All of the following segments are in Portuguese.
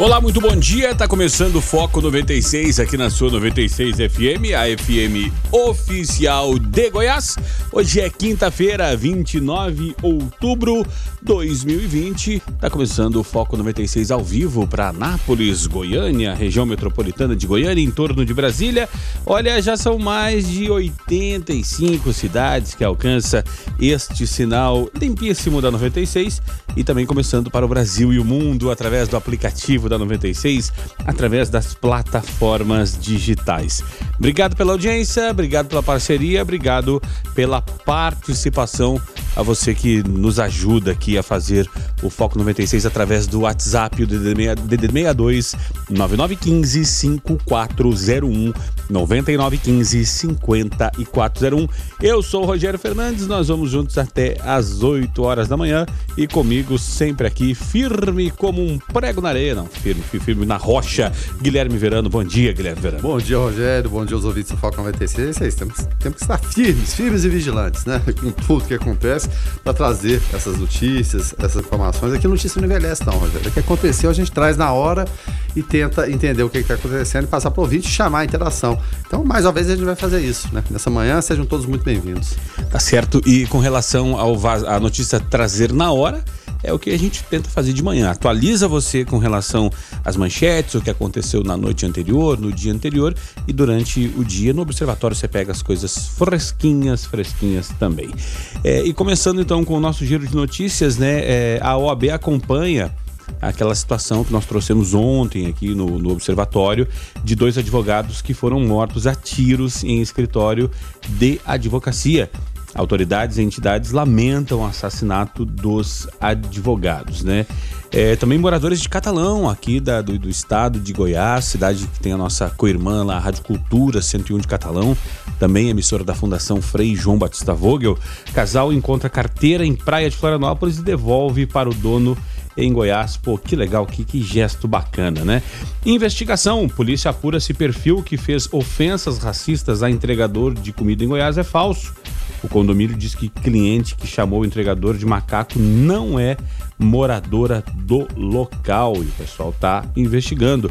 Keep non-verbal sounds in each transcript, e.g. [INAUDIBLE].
Olá, muito bom dia. Tá começando o Foco 96 aqui na sua 96 FM, a FM oficial de Goiás. Hoje é quinta-feira, 29 de outubro de 2020. Tá começando o Foco 96 ao vivo para Anápolis, Goiânia, região metropolitana de Goiânia, em torno de Brasília. Olha, já são mais de 85 cidades que alcança este sinal limpíssimo da 96 e também começando para o Brasil e o mundo através do aplicativo da 96 através das plataformas digitais. Obrigado pela audiência, obrigado pela parceria, obrigado pela participação a você que nos ajuda aqui a fazer o Foco 96 através do WhatsApp, o DD62 9915 5401 9915 5401. Eu sou o Rogério Fernandes, nós vamos juntos até às 8 horas da manhã e comigo sempre aqui, firme como um prego na areia, não, firme, firme na rocha, Guilherme Verano. Bom dia, Guilherme Verano. Bom dia, Rogério. Bom dia aos ouvintes do Foco 96. É isso, temos, temos que estar firmes, firmes e vigilantes, né? [LAUGHS] Com tudo que acontece, para trazer essas notícias, essas informações. Aqui notícia não envelhece, não, Rogério. O que aconteceu, a gente traz na hora e tenta entender o que está acontecendo e passar para o ouvinte e chamar a interação. Então, mais uma vez, a gente vai fazer isso, né? Nessa manhã, sejam todos muito bem-vindos. Tá certo. E com relação a notícia trazer na hora, é o que a gente tenta fazer de manhã. Atualiza você com relação às manchetes, o que aconteceu na noite anterior, no dia anterior e durante o dia. No observatório você pega as coisas fresquinhas, fresquinhas também. É, e começando então com o nosso giro de notícias, né? É, a OAB acompanha aquela situação que nós trouxemos ontem aqui no, no, observatório de dois advogados que foram mortos a tiros em escritório de advocacia. Autoridades e entidades lamentam o assassinato dos advogados, né? É, também moradores de Catalão, aqui da, do, do, estado de Goiás, cidade que tem a nossa co-irmã lá, a Rádio Cultura 101 de Catalão, também emissora da Fundação Frei João Batista Vogel. Casal encontra carteira em Praia de Florianópolis e devolve para o dono em Goiás. Pô, que legal, que, que gesto bacana, né? Investigação: polícia apura se perfil que fez ofensas racistas a entregador de comida em Goiás é falso. O condomínio diz que cliente que chamou o entregador de macaco não é moradora do local e o pessoal está investigando.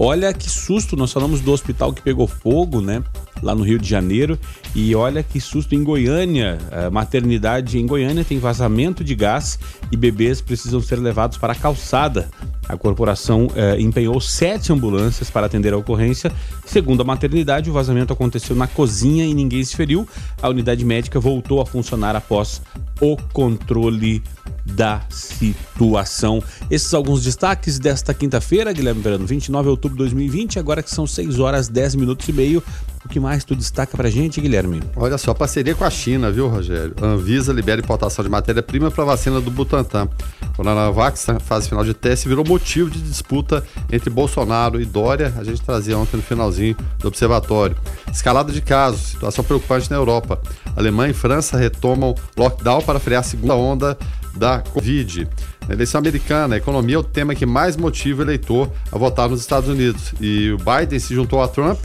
Olha que susto, nós falamos do hospital que pegou fogo, né? Lá no Rio de Janeiro. E olha que susto em Goiânia. A maternidade em Goiânia tem vazamento de gás e bebês precisam ser levados para a calçada. A corporação eh, empenhou sete ambulâncias para atender a ocorrência. Segundo a maternidade, o vazamento aconteceu na cozinha e ninguém se feriu. A unidade médica voltou a funcionar após o controle da situação. Esses alguns destaques desta quinta-feira, Guilherme Verano, 29 de outubro de 2020, agora que são 6 horas 10 minutos e meio. O que mais tu destaca pra gente, Guilherme? Olha só, parceria com a China, viu, Rogério? A Anvisa libera importação de matéria-prima para vacina do Butantan. O Coronavac, fase final de teste, virou motivo de disputa entre Bolsonaro e Dória. A gente trazia ontem no finalzinho do observatório. Escalada de casos, situação preocupante na Europa. Alemanha e França retomam lockdown para frear a segunda onda da Covid. Na eleição americana, a economia é o tema que mais motiva o eleitor a votar nos Estados Unidos. E o Biden se juntou a Trump,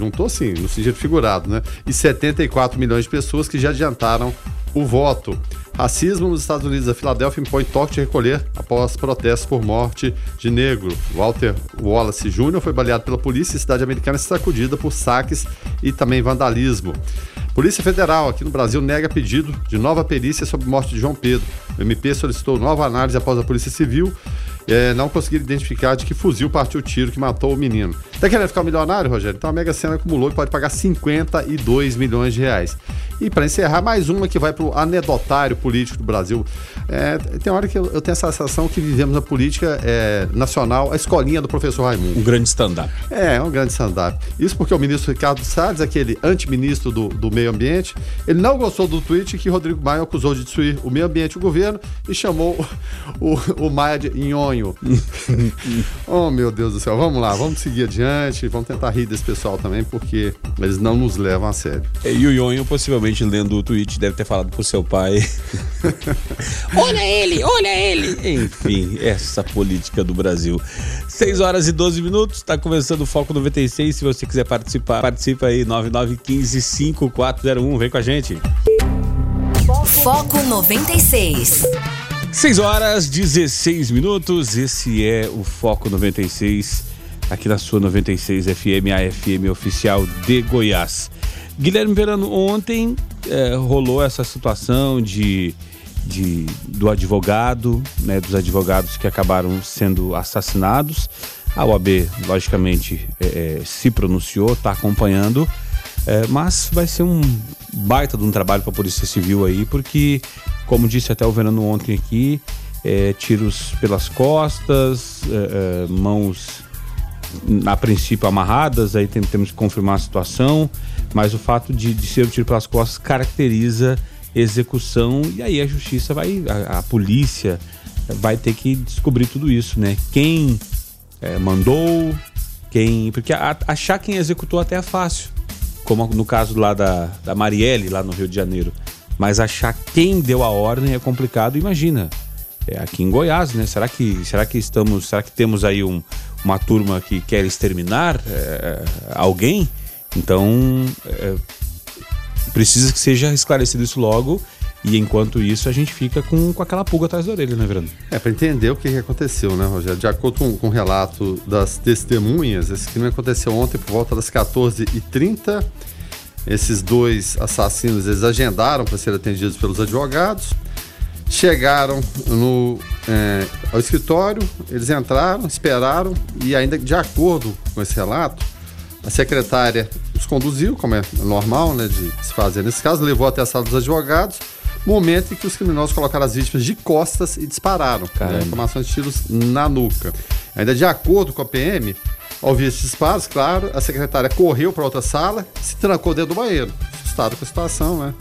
juntou sim, no sentido figurado, né? E 74 milhões de pessoas que já adiantaram o voto. Racismo nos Estados Unidos. A Filadélfia impõe toque de recolher após protestos por morte de negro. Walter Wallace Jr. foi baleado pela polícia e cidade americana sacudida por saques e também vandalismo. Polícia Federal aqui no Brasil nega pedido de nova perícia sobre morte de João Pedro. O MP solicitou nova análise após a Polícia Civil é, não conseguiram identificar de que fuzil partiu o tiro que matou o menino. Tá querendo ficar milionário, Rogério? Então a Mega Sena acumulou e pode pagar 52 milhões de reais. E para encerrar, mais uma que vai para o anedotário político do Brasil. É, tem hora que eu, eu, tenho essa sensação que vivemos na política é, nacional, a escolinha do professor Raimundo. Um grande stand-up. É, um grande stand-up. Isso porque o ministro Ricardo Salles, aquele antiministro do, do meio ambiente, ele não gostou do tweet que Rodrigo Maia acusou de destruir o meio ambiente e o governo e chamou o, o, o Maia de nhonho. [LAUGHS] oh, meu Deus do céu. Vamos lá, vamos seguir adiante. Vamos tentar rir desse pessoal também, porque eles não nos levam a sério. É, E o Ionho, possivelmente lendo o tweet, deve ter falado pro seu pai. [LAUGHS] olha ele, olha ele. Enfim, essa política do Brasil. 6 horas e 12 minutos, tá começando o Foco 96. Se você quiser participar, participa aí, 9915-5401. Vem com a gente. Foco 96. 6 horas 16 minutos. Esse é o Foco 96, aqui na sua 96 FM, a FM oficial de Goiás. Guilherme Verano, ontem eh, rolou essa situação de, de do advogado, né, dos advogados que acabaram sendo assassinados. A OAB, logicamente, eh, se pronunciou, está acompanhando. É, mas vai ser um baita de um trabalho para a Polícia Civil aí, porque, como disse até o Verano ontem aqui, é, tiros pelas costas, é, é, mãos a princípio amarradas, aí tem- temos que confirmar a situação, mas o fato de, de ser o tiro pelas costas caracteriza execução e aí a justiça vai, a, a polícia vai ter que descobrir tudo isso, né? Quem é, mandou, quem. Porque a- achar quem executou até é fácil. Como no caso lá da, da Marielle, lá no Rio de Janeiro. Mas achar quem deu a ordem é complicado. Imagina, é aqui em Goiás, né? Será que, será que estamos. Será que temos aí um, uma turma que quer exterminar é, alguém? Então. é, precisa que seja esclarecido isso logo. E enquanto isso, a gente fica com, com aquela pulga atrás da orelha, né, Verano? É, para entender o que, que aconteceu, né, Rogério? De acordo com, com o relato das testemunhas, esse crime aconteceu ontem por volta das 14h30. Esses dois assassinos, eles agendaram para serem atendidos pelos advogados. Chegaram no, é, ao escritório, eles entraram, esperaram e ainda de acordo com esse relato, a secretária os conduziu, como é normal né, de se fazer nesse caso, levou até a sala dos advogados, momento em que os criminosos colocaram as vítimas de costas e dispararam, né, formação de tiros na nuca. Ainda de acordo com a PM, ao ouvir esses disparos, claro, a secretária correu para outra sala, se trancou dentro do banheiro, assustada com a situação, né?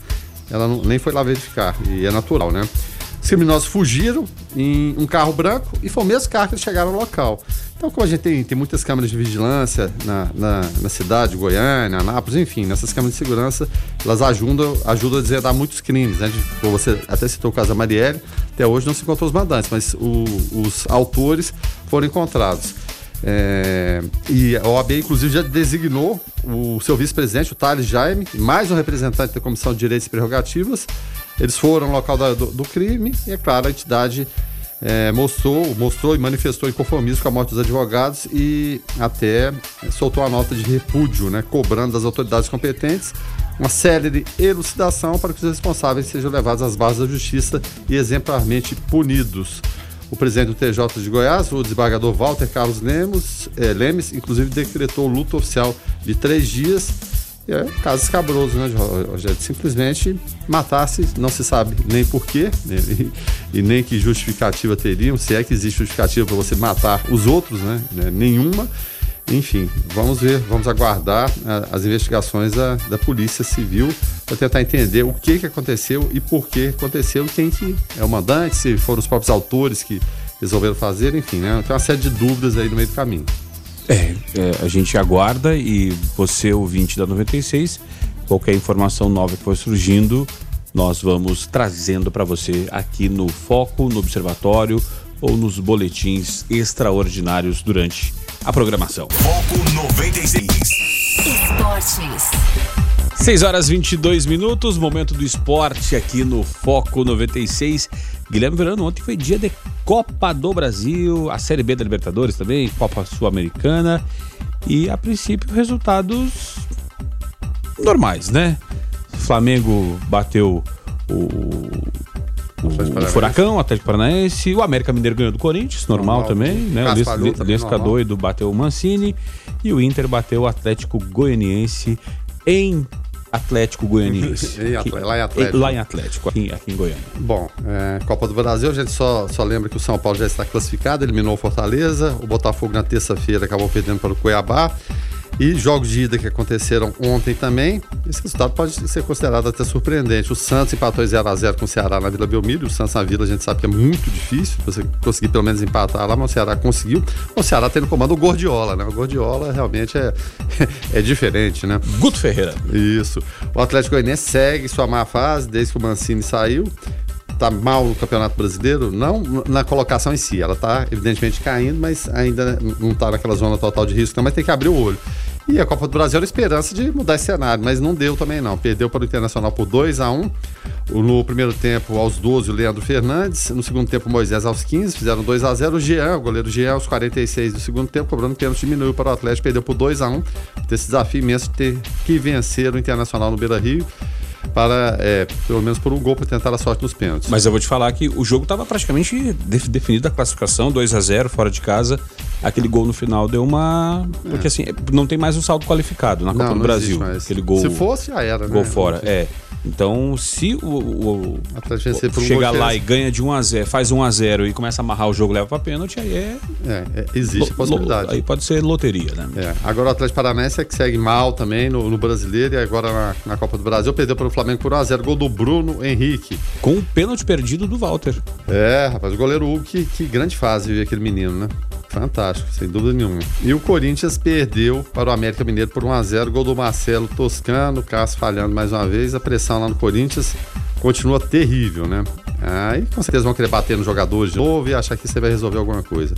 Ela não- nem foi lá verificar, e é natural, né? Os criminosos fugiram em um carro branco e foi o mesmo carro que eles chegaram no local. Então, como a gente tem, tem muitas câmeras de vigilância na, na, na cidade de Goiânia, Anápolis, enfim, nessas câmeras de segurança, elas ajudam, ajudam a desvendar muitos crimes, né? Você até citou o caso da Marielle, até hoje não se encontrou os mandantes, mas o- os autores foram encontrados. É, e a OAB, inclusive, já designou o seu vice-presidente, o Thales Jaime, mais um representante da Comissão de Direitos e Prerrogativas. Eles foram ao local da- do, do crime e, é claro, a entidade é, mostrou, mostrou e manifestou inconformismo com a morte dos advogados e até é, soltou a nota de repúdio, né, cobrando das autoridades competentes uma célere elucidação para que os responsáveis sejam levados às bases da justiça e exemplarmente punidos. O presidente do TJ de Goiás, o desembargador Walter Carlos Lemos, eh, Lemes, inclusive decretou luto oficial de três dias. É um caso escabroso, né, Rogério? Simplesmente matasse, não se sabe nem porquê, né, e, nem que justificativa teriam, se é que existe justificativa para você matar os outros, né? né, Nenhuma. Enfim, vamos ver, vamos aguardar as investigações da, da Polícia Civil para tentar entender o que, que aconteceu e por que aconteceu, quem que é o mandante, se foram os próprios autores que resolveram fazer, enfim, né? Tem uma série de dúvidas aí no meio do caminho. É, é, a gente aguarda e você, ouvinte da 96, qualquer informação nova que for surgindo, nós vamos trazendo para você aqui no Foco, no Observatório ou nos boletins extraordinários durante a programação. Foco 96. Esportes. 6 horas 22 minutos, momento do esporte aqui no Foco 96. Guilherme Verano, ontem foi dia de Copa do Brasil, a Série B da Libertadores também, Copa Sul-Americana. E a princípio, resultados normais, né? Flamengo bateu o, o, o. Furacão, o Atlético Paranaense, o América Mineiro ganhou do Corinthians, normal, Normal. também, né? O normal. doido bateu o Mancini e o Inter bateu o Atlético Goianiense em Atlético Goianiense. [LAUGHS] Em lá em Atlético. Lá em Atlético, aqui, aqui em Goiânia. Bom, é, Copa do Brasil, a gente só, só lembra que o São Paulo já está classificado, eliminou o Fortaleza, o Botafogo na terça-feira acabou perdendo para o Cuiabá. E jogos de ida que aconteceram ontem também, esse resultado pode ser considerado até surpreendente. O Santos empatou 0x0 com o Ceará na Vila Belmiro. O Santos na Vila a gente sabe que é muito difícil você conseguir pelo menos empatar lá, mas o Ceará conseguiu. O Ceará tem no comando o Gordiola, né? O Gordiola realmente é, [LAUGHS] é diferente, né? Guto Ferreira. Isso. O Atlético Goianiense segue sua má fase desde que o Mancini saiu tá mal no Campeonato Brasileiro, não na colocação em si, ela tá evidentemente caindo, mas ainda não tá naquela zona total de risco, não, mas tem que abrir o olho. E a Copa do Brasil era esperança de mudar esse cenário, mas não deu também não. Perdeu para o Internacional por 2 a 1 No primeiro tempo, aos 12, o Leandro Fernandes. No segundo tempo, o Moisés aos 15, fizeram 2 a 0 O Jean, o goleiro Jean, aos 46 do segundo tempo, cobrando pênalti, diminuiu para o Atlético, perdeu por 2 a 1 Esse desafio imenso de ter que vencer o Internacional no Beira Rio para, é, pelo menos por um gol, para tentar a sorte nos pênaltis. Mas eu vou te falar que o jogo estava praticamente definido a classificação, 2 a 0 fora de casa. Aquele gol no final deu uma. Porque é. assim, não tem mais o um saldo qualificado na Copa não, do não Brasil. Aquele gol. Se fosse, já era, né? Gol fora, é. Então, se o, o, o chegar lá e ganha de 1 a 0 faz 1 a 0 e começa a amarrar o jogo leva para pênalti, aí é, é, é existe a possibilidade. aí pode ser loteria, né? É. Agora o Atlético Paranaense é que segue mal também no, no Brasileiro e agora na, na, Copa do Brasil perdeu para o Flamengo por 1 a 0 gol do Bruno Henrique. Com o pênalti perdido do Walter. É, rapaz, o goleiro Hugo, que, que grande fase aquele menino, né? Fantástico, sem dúvida nenhuma. E o Corinthians perdeu para o América Mineiro por 1x0, gol do Marcelo Toscano, Cássio falhando mais uma vez. A pressão lá no Corinthians continua terrível, né? Aí com certeza vão querer bater nos jogadores de novo e achar que você vai resolver alguma coisa.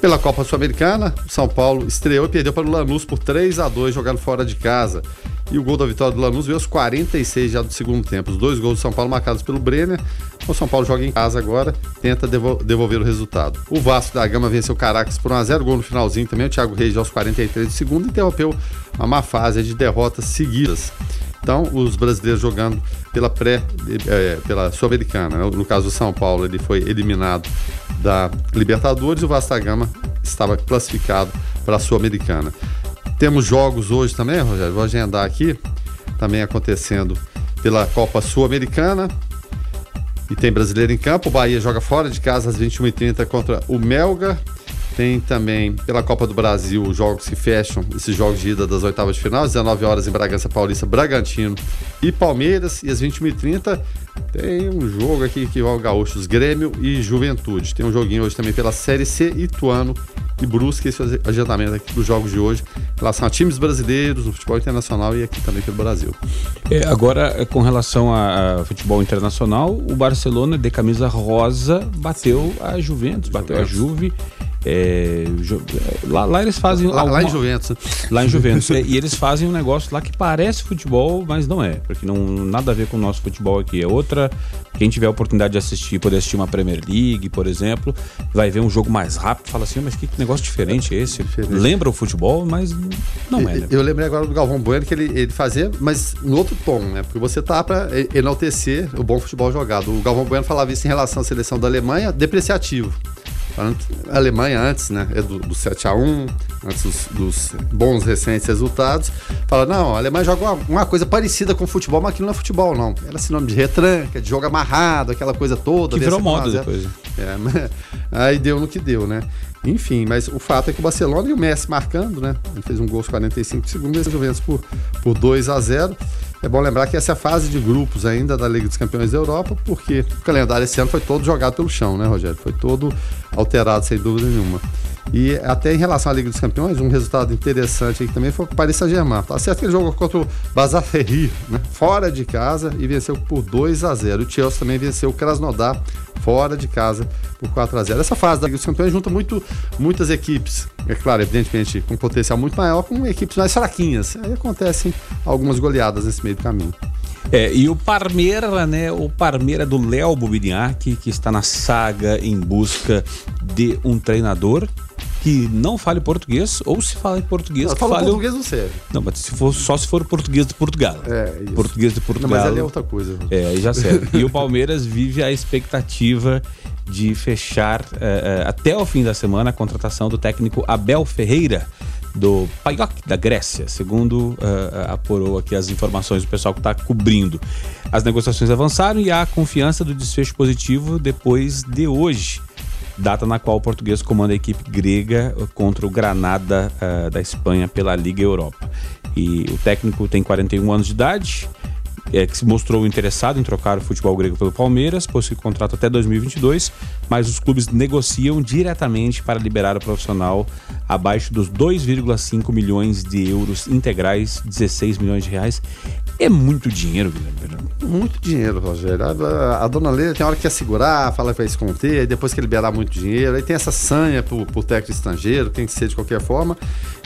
Pela Copa Sul-Americana, São Paulo estreou e perdeu para o Lanús por 3 a 2 jogando fora de casa. E o gol da vitória do Lanús veio aos 46 já do segundo tempo. Os dois gols do São Paulo marcados pelo Brenner. O São Paulo joga em casa agora, tenta devolver o resultado. O Vasco da Gama venceu o Caracas por 1x0, gol no finalzinho também. O Thiago Reis aos 43 do segundo interrompeu uma má fase de derrotas seguidas. Então, os brasileiros jogando pela pré, é, pela Sul-Americana. Né? No caso do São Paulo, ele foi eliminado da Libertadores e o Vasco da Gama estava classificado para a Sul-Americana. Temos jogos hoje também, Rogério, vou agendar aqui, também acontecendo pela Copa Sul-Americana. E tem brasileiro em campo. O Bahia joga fora de casa às 21h30 contra o Melga. Tem também pela Copa do Brasil os jogos que fecham esses jogos de ida das oitavas de final, às 19 horas em Bragança Paulista, Bragantino e Palmeiras. E às 21h30 tem um jogo aqui que o Gaúchos, Grêmio e Juventude. Tem um joguinho hoje também pela Série C, Ituano e Brusque. Esse é o agendamento aqui dos jogos de hoje em relação a times brasileiros, no futebol internacional e aqui também pelo Brasil. É, agora, com relação a, a, futebol internacional, o Barcelona de camisa rosa bateu a Juventus, bateu Juventus. a Juve. É, lá, lá, eles fazem. Lá, alguma, lá em Juventus. Lá em Juventus. é, e eles fazem um negócio lá que parece futebol, mas não é. Porque não nada a ver com o nosso futebol aqui. É outra. Quem tiver a oportunidade de assistir, poder assistir uma Premier League, por exemplo, vai ver um jogo mais rápido fala assim, mas que negócio diferente é esse? Diferente. Lembra o futebol, mas não é. Né? Eu lembrei agora do Galvão Bueno que ele, ele fazia, mas no outro tom, né? Porque você tá para enaltecer o bom futebol jogado. O Galvão Bueno falava isso em relação à seleção da Alemanha, depreciativo. A Alemanha antes, né, é do, do 7 a 1 antes dos, dos, bons recentes resultados, fala, não, a Alemanha joga uma, uma, coisa parecida com futebol, mas aquilo não é futebol, não. Era sinônimo de retranca, de jogo amarrado, aquela coisa toda. Que virou moda depois. É, mas, [LAUGHS] aí deu no que deu, né? Enfim, mas o fato é que o Barcelona e o Messi marcando, né? Ele fez um gol aos 45 segundos, e Juventus por, por 2 a 0 é bom lembrar que essa é a fase de grupos ainda da Liga dos Campeões da Europa, porque o calendário esse ano foi todo jogado pelo chão, né, Rogério? Foi todo alterado, sem dúvida nenhuma. E até em relação à Liga dos Campeões, um resultado interessante aqui também foi o Paris Saint-Germain. Tá certo que ele jogou contra o Bazar Ferri, né? fora de casa, e venceu por 2 a 0 O Chelsea também venceu o Krasnodar fora de casa por 4 a 0 Essa fase da Liga dos Campeões junta muito, muitas equipes, é claro, evidentemente com potencial muito maior, com equipes mais fraquinhas. Aí acontecem algumas goleadas nesse meio do caminho. É, e o Parmeira, né? O Parmeira do Léo Bubiniak, que está na saga em busca de um treinador que não fale português, ou se fala em português. Não, que fale... português não serve. Não, mas se for, só se for português de Portugal. É, isso. Português de Portugal. Não, mas ali é outra coisa. É, aí já serve. [LAUGHS] e o Palmeiras vive a expectativa de fechar é, é, até o fim da semana a contratação do técnico Abel Ferreira do PAIOK da Grécia, segundo uh, apurou aqui as informações do pessoal que está cobrindo. As negociações avançaram e há confiança do desfecho positivo depois de hoje data na qual o português comanda a equipe grega contra o Granada uh, da Espanha pela Liga Europa. E o técnico tem 41 anos de idade, é, que se mostrou interessado em trocar o futebol grego pelo Palmeiras, possui contrato até 2022, mas os clubes negociam diretamente para liberar o profissional abaixo dos 2,5 milhões de euros integrais, 16 milhões de reais. É muito dinheiro, Guilherme. Muito dinheiro, Rogério. A, a, dona Leila tem hora que quer segurar, fala que vai esconder, aí depois que liberar muito dinheiro, aí tem essa sanha pro, pro técnico estrangeiro, tem que ser de qualquer forma.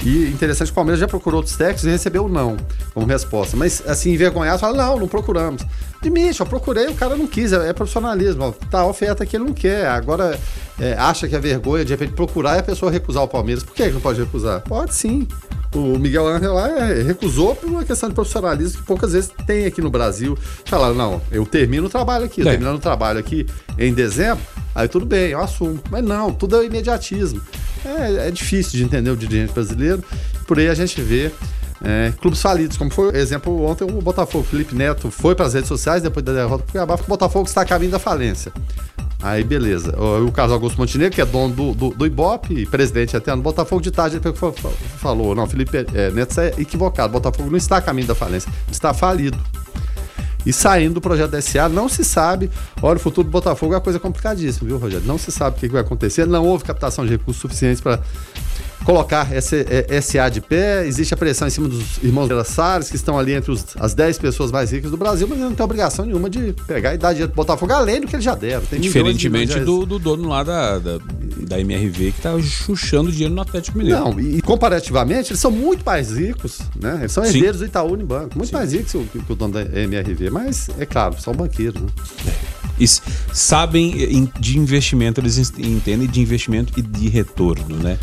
E interessante que o Palmeiras já procurou outros técnicos e recebeu não como resposta. Mas assim, envergonhado, fala, não, não procuramos. Admite, eu procurei, o cara não quis, é, é profissionalismo. Tá, a oferta que ele não quer. Agora é, acha que é vergonha de repente procurar e a pessoa recusar o Palmeiras. Por que não pode recusar? Pode sim. O Miguel Angel lá é, recusou por uma questão de profissionalismo que poucas vezes tem aqui no Brasil. Falaram, não, eu termino o trabalho aqui, é. terminando o trabalho aqui em dezembro, aí tudo bem, eu assumo. Mas não, tudo é imediatismo. É, é difícil de entender o dirigente brasileiro. Por aí a gente vê é, clubes falidos, como foi exemplo ontem o Botafogo. Felipe Neto foi para as redes sociais depois da derrota para o Cuiabá, o Botafogo está a caminho da falência. Aí beleza. O, Carlos Augusto Montenegro, que é dono do, do, do Ibope presidente até no Botafogo de tarde, ele falou: não, Felipe é, Neto é equivocado. Botafogo não está a caminho da falência, está falido. E saindo do projeto da SA, não se sabe. Olha, o futuro do Botafogo é uma coisa complicadíssima, viu, Rogério? Não se sabe o que vai acontecer. Não houve captação de recursos suficientes para colocar SA de pé. Existe a pressão em cima dos irmãos Salles, que estão ali entre os, as 10 pessoas mais ricas do Brasil, mas não tem obrigação nenhuma de pegar e dar dinheiro pro Botafogo, além do que eles já deram. Tem Diferentemente do, do, dono lá da, da, da MRV, que tá chuchando dinheiro no Atlético Mineiro. Não, e comparativamente, eles são muito mais ricos, né? Eles são herdeiros Sim. do Itaú Unibanco, muito Sim. mais ricos que, que o dono da MRV, mas é claro, são banqueiros, né? E sabem de investimento, eles entendem de investimento e de retorno, né?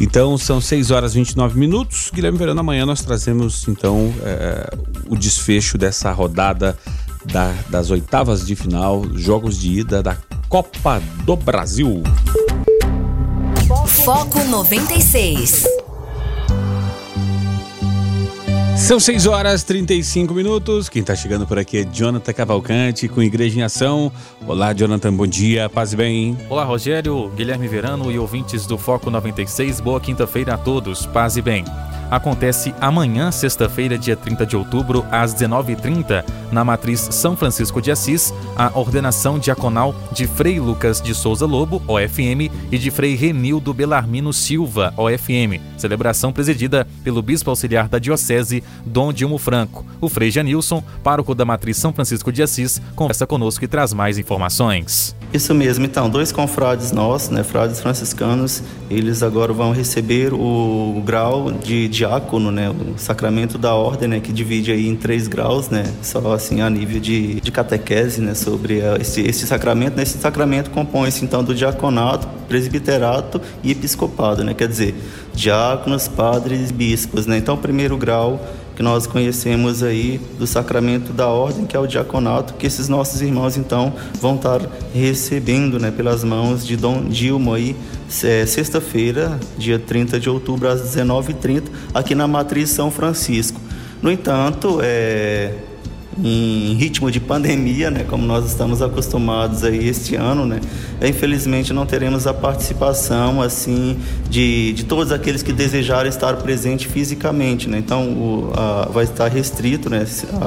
Então são 6 horas e 29 minutos. Guilherme Verano, amanhã nós trazemos então é, o desfecho dessa rodada da, das oitavas de final, jogos de ida da Copa do Brasil. Foco 96. São 6 horas e 35 minutos. Quem está chegando por aqui é Jonathan Cavalcante com Igreja em Ação. Olá, Jonathan, bom dia, paz e bem. Olá, Rogério, Guilherme Verano e ouvintes do Foco 96. Boa quinta-feira a todos, paz e bem acontece amanhã, sexta-feira, dia 30 de outubro, às 19h30, na Matriz São Francisco de Assis, a ordenação diaconal de Frei Lucas de Souza Lobo, OFM, e de Frei Renildo Belarmino Silva, OFM. Celebração presidida pelo Bispo Auxiliar da Diocese, Dom Dilmo Franco. O Frei Janilson, pároco da Matriz São Francisco de Assis, conversa conosco e traz mais informações. Isso mesmo, então, dois confrades nossos, né, frades franciscanos, eles agora vão receber o grau de diácono, né, o sacramento da ordem, né, que divide aí em três graus, né, só assim a nível de, de catequese, né, sobre esse, esse sacramento. Né, esse sacramento compõe-se então do diaconato, presbiterato e episcopado, né, quer dizer, diáconos, padres, bispos, né. Então, o primeiro grau que nós conhecemos aí do sacramento da ordem, que é o diaconato, que esses nossos irmãos então vão estar recebendo, né, pelas mãos de Dom Dilma aí, é, sexta-feira, dia 30 de outubro às 19h30, aqui na Matriz São Francisco. No entanto, é, em ritmo de pandemia, né, como nós estamos acostumados aí este ano, né, infelizmente não teremos a participação assim de, de todos aqueles que desejarem estar presente fisicamente, né, então o, a, vai estar restrito, né,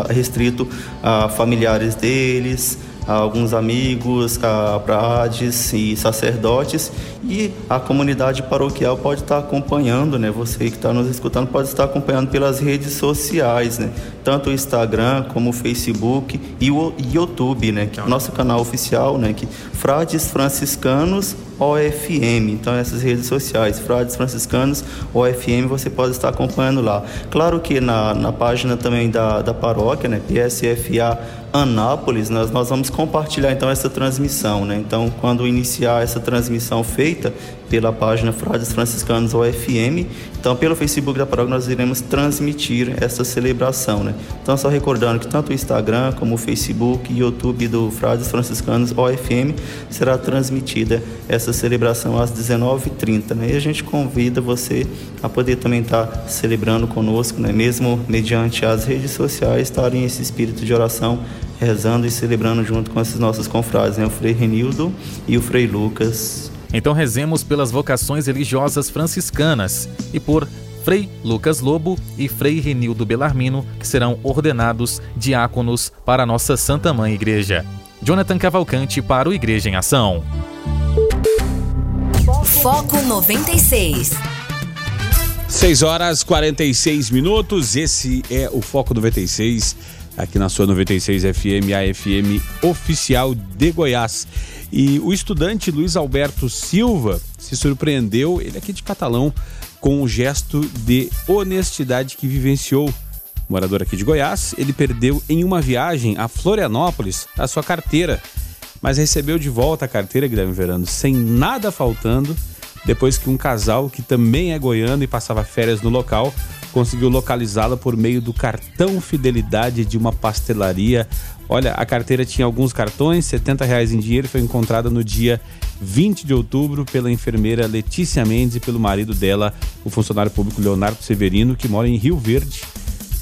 restrito a familiares deles, alguns amigos, a prades e sacerdotes e a comunidade paroquial pode estar acompanhando, né? Você que está nos escutando pode estar acompanhando pelas redes sociais, né? Tanto o Instagram como o Facebook e o YouTube, né? Que é o nosso canal oficial, né? Que Frades Franciscanos OFM. Então, essas redes sociais, Frades Franciscanos, OFM, você pode estar acompanhando lá. Claro que na, na página também da, da paróquia, né, PSFA Anápolis, nós, nós vamos compartilhar então essa transmissão. Né? Então, quando iniciar essa transmissão feita, pela página Frades Franciscanos OFM. Então, pelo Facebook da paróquia, nós iremos transmitir essa celebração. Né? Então, só recordando que tanto o Instagram como o Facebook e YouTube do Frades Franciscanos OFM será transmitida essa celebração às 19h30, né? E a gente convida você a poder também estar celebrando conosco, né? Mesmo mediante as redes sociais, estarem esse espírito de oração, rezando e celebrando junto com esses nossos confrades, né? O Frei Renildo e o Frei Lucas. Então rezemos pelas vocações religiosas franciscanas e por Frei Lucas Lobo e Frei Renildo Belarmino, que serão ordenados diáconos para a nossa Santa Mãe Igreja. Jonathan Cavalcante para o Igreja em Ação. Foco 96. 6 horas 46 minutos. Esse é o Foco 96, aqui na sua 96 FM, a FM oficial de Goiás. E o estudante Luiz Alberto Silva se surpreendeu, ele é aqui de Catalão, com um gesto de honestidade que vivenciou. Morador aqui de Goiás, ele perdeu em uma viagem a Florianópolis a sua carteira, mas recebeu de volta a carteira, Guilherme Verano, sem nada faltando, depois que um casal que também é goiano e passava férias no local conseguiu localizá-la por meio do cartão fidelidade de uma pastelaria. Olha, a carteira tinha alguns cartões, 70 reais em dinheiro, foi encontrada no dia 20 de outubro pela enfermeira Letícia Mendes e pelo marido dela, o funcionário público Leonardo Severino, que mora em Rio Verde,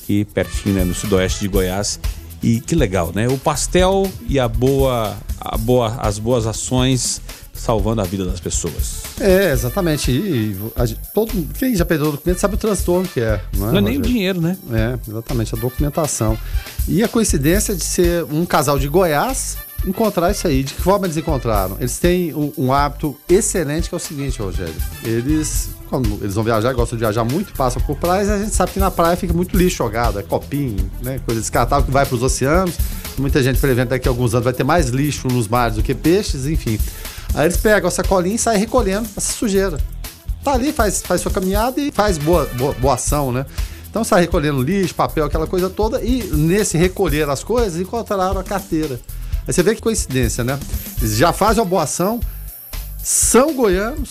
aqui pertinho, né, no sudoeste de Goiás. E que legal, né? O pastel e a boa, a boa, as boas ações salvando a vida das pessoas. É, exatamente. E a, todo, quem já perdeu o documento sabe o transtorno que é. Não é, não é nem o dinheiro, né? É, exatamente, a documentação. E a coincidência de ser um casal de Goiás encontrar isso aí. De que forma eles encontraram? Eles têm um, um hábito excelente que é o seguinte, Rogério. Eles, quando eles vão viajar, gostam de viajar muito, passam por praias, a gente sabe que na praia fica muito lixo jogado, é copinho, né? Coisa descartável que vai para os oceanos. Muita gente prevendo daqui a alguns anos vai ter mais lixo nos mares do que peixes, enfim. Aí eles pegam a sacolinha e saem recolhendo essa sujeira. Tá ali, faz, faz sua caminhada e faz boa, boa, boa ação, né? Então sai recolhendo lixo, papel, aquela coisa toda, e nesse recolher as coisas encontraram a carteira. Aí você vê que coincidência, né? Eles já fazem uma boa ação, são goianos,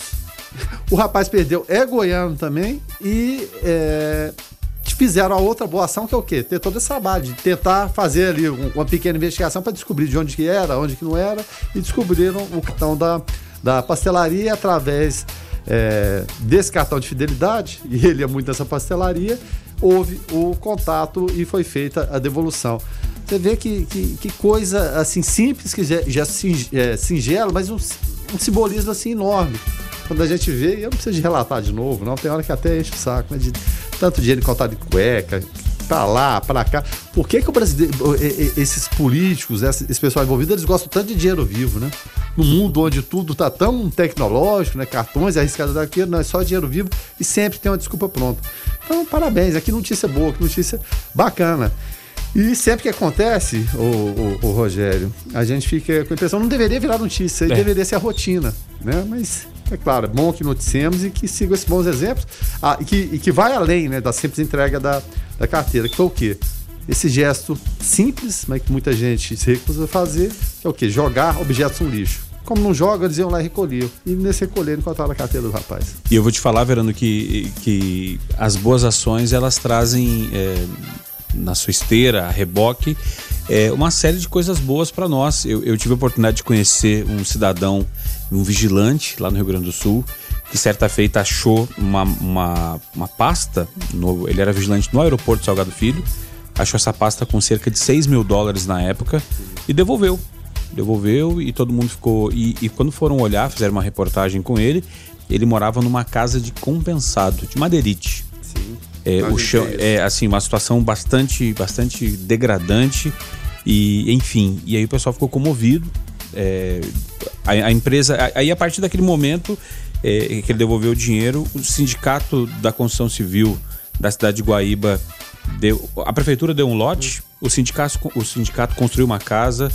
o rapaz perdeu, é goiano também, e é, fizeram a outra boa ação, que é o quê? Ter todo esse trabalho de tentar fazer ali uma pequena investigação para descobrir de onde que era, onde que não era, e descobriram o cartão da, da pastelaria através é, desse cartão de fidelidade, e ele é muito dessa pastelaria, houve o contato e foi feita a devolução. Você vê que, que, que coisa assim simples, que já, já é, singela, mas um, um, simbolismo assim enorme. Quando a gente vê, eu não preciso de relatar de novo, não. Tem hora que até enche o saco, né? De tanto dinheiro contado de cueca, pra lá, pra cá. Por que, que o brasileiro, esses políticos, esse pessoal envolvido, eles gostam tanto de dinheiro vivo, né? No mundo onde tudo tá tão tecnológico, né? Cartões arriscados daquilo, não é só dinheiro vivo e sempre tem uma desculpa pronta. Então, parabéns. Aqui notícia boa, que notícia bacana. E sempre que acontece, o, o, o, Rogério, a gente fica com a impressão, não deveria virar notícia, é. deveria ser a rotina, né? Mas é claro, é bom que noticiemos e que sigam esses bons exemplos ah, e, que, e que vai além né, da simples entrega da, da carteira, que foi o quê? Esse gesto simples, mas que muita gente se recusa a fazer, que é o quê? Jogar objetos no lixo. Como não joga, eles iam lá e recolhiam. E nesse recolher encontraram a carteira do rapaz. E eu vou te falar, Verano, que, que as boas ações elas trazem é, na sua esteira, a reboque, é, uma série de coisas boas para nós. Eu, eu, tive a oportunidade de conhecer um cidadão, um vigilante lá no Rio Grande do Sul, que certa feita achou uma, uma, uma pasta, no, ele era vigilante no aeroporto Salgado Filho, achou essa pasta com cerca de 6 mil dólares na época e devolveu. Devolveu e todo mundo ficou. E, e quando foram olhar, fizeram uma reportagem com ele, ele morava numa casa de compensado, de madeirite. É, o chão é assim uma situação bastante bastante degradante e enfim e aí o pessoal ficou comovido é, a, a, empresa aí a partir daquele momento é, que ele devolveu o dinheiro o sindicato da construção civil da cidade de Guaíba deu a prefeitura deu um lote o sindicato o sindicato construiu uma casa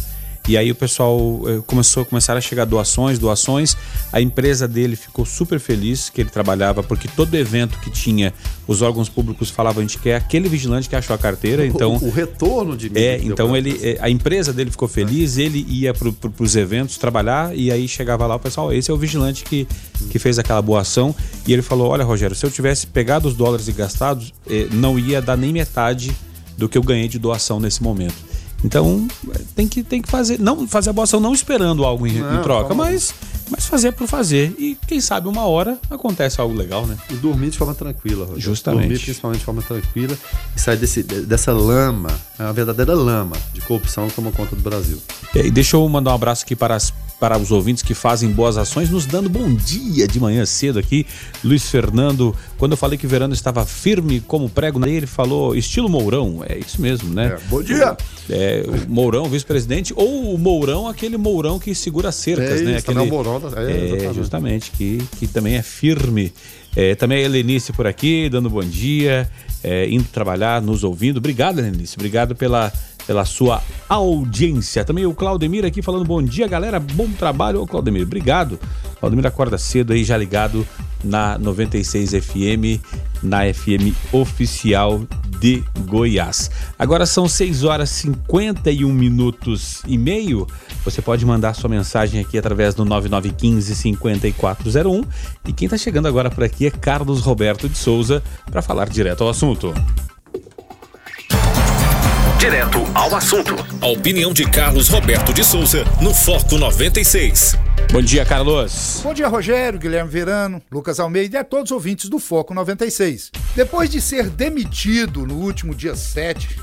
e aí o pessoal eh, começou a começar a chegar doações, doações. A empresa dele ficou super feliz que ele trabalhava, porque todo evento que tinha, os órgãos públicos falavam a gente quer aquele vigilante que achou a carteira. Então o, o retorno de mim é, então ele, eh, a empresa dele ficou feliz, ele ia para pro, os eventos trabalhar e aí chegava lá o pessoal, esse é o vigilante que, que fez aquela boa ação. E ele falou, olha Rogério, se eu tivesse pegado os dólares e gastados, eh, não ia dar nem metade do que eu ganhei de doação nesse momento. Então, tem que, tem que fazer, não fazer a boa ação não esperando algo em, não, em troca, mas mas fazer por fazer. E quem sabe uma hora acontece algo legal, né? E dormir de forma tranquila, Rogério. Justamente. Dormir principalmente de forma tranquila e sair desse, dessa lama, é uma verdadeira lama de corrupção que toma conta do Brasil. E deixa eu mandar um abraço aqui para as para os ouvintes que fazem boas ações, nos dando bom dia de manhã cedo aqui. Luiz Fernando, quando eu falei que o Verano estava firme como prego na areia, ele falou estilo Mourão. É isso mesmo, né? É, bom dia! É, o Mourão, vice-presidente, ou o Mourão, aquele Mourão que segura cercas, É né? isso, Aquele, é Mourão, é, é, exatamente. justamente, que, que também é firme. É, também a Helenice por aqui, dando bom dia, é, indo trabalhar, nos ouvindo. Obrigado, Helenice. Obrigado pela, pela sua audiência. Também o Claudemir aqui falando bom dia, galera. Bom trabalho. Ô, Claudemir, obrigado. Claudemir acorda cedo aí, já ligado na 96 FM, na FM oficial de Goiás. Agora são 6 horas 51 minutos e meio. Você pode mandar sua mensagem aqui através do 9915 5401. E quem está chegando agora por aqui é Carlos Roberto de Souza para falar direto ao assunto. Direto ao assunto. A opinião de Carlos Roberto de Souza no Foco 96. Bom dia, Carlos. Bom dia, Rogério, Guilherme Verano, Lucas Almeida e a todos os ouvintes do Foco 96. Depois de ser demitido no último dia 7,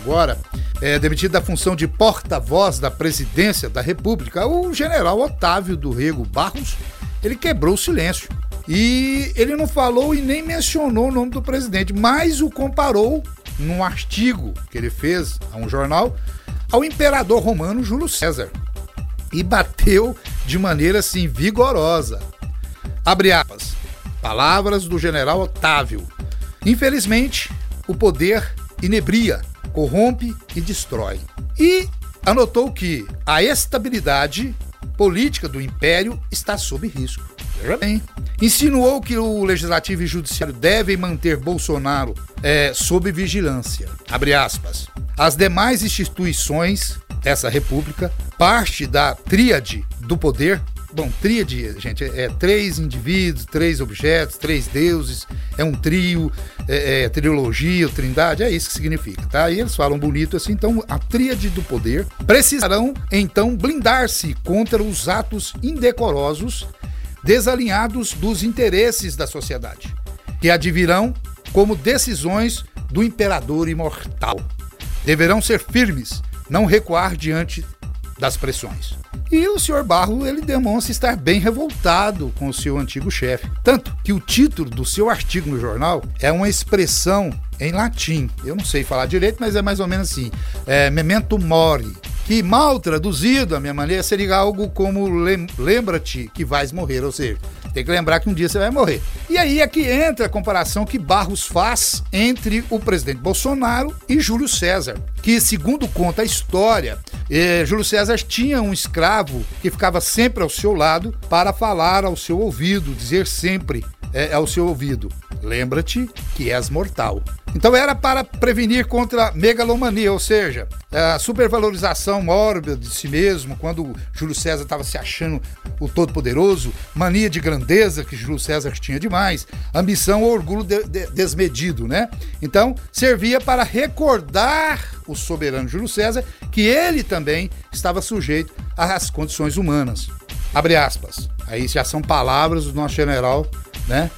agora, é, demitido da função de porta-voz da presidência da República, o general Otávio do Rego Barros, ele quebrou o silêncio. E ele não falou e nem mencionou o nome do presidente, mas o comparou num artigo que ele fez a um jornal ao imperador romano Júlio César e bateu de maneira assim vigorosa. Abre aspas. Palavras do general Otávio. Infelizmente, o poder inebria, corrompe e destrói. E anotou que a estabilidade política do império está sob risco. Veja bem. Insinuou que o legislativo e judiciário devem manter Bolsonaro é, sob vigilância. Abre aspas. As demais instituições dessa república, parte da tríade do poder. Bom, tríade, gente, é, é três indivíduos, três objetos, três deuses, é um trio, é, é trilogia, trindade, é isso que significa, tá? E eles falam bonito assim, então a tríade do poder precisarão então blindar-se contra os atos indecorosos desalinhados dos interesses da sociedade, que advirão como decisões do imperador imortal. Deverão ser firmes, não recuar diante das pressões. E o senhor Barro ele demonstra estar bem revoltado com o seu antigo chefe, tanto que o título do seu artigo no jornal é uma expressão em latim. Eu não sei falar direito, mas é mais ou menos assim: é, memento mori, que mal traduzido, a minha maneira, seria algo como lem lembra-te que vais morrer, ou seja, tem que lembrar que um dia você vai morrer. E aí é que entra a comparação que Barros faz entre o presidente Bolsonaro e Júlio César, que segundo conta a história, eh, Júlio César tinha um escravo que ficava sempre ao seu lado para falar ao seu ouvido, dizer sempre é, ao seu ouvido: lembra-te que és mortal. Então era para prevenir contra a megalomania, ou seja, a supervalorização mórbida de si mesmo, quando Júlio César estava se achando o todo-poderoso, mania de grandeza que Júlio César tinha demais, ambição ou orgulho de, de, desmedido, né? Então servia para recordar o soberano Júlio César que ele também estava sujeito às condições humanas. Abre aspas. Aí já são palavras do nosso general, né?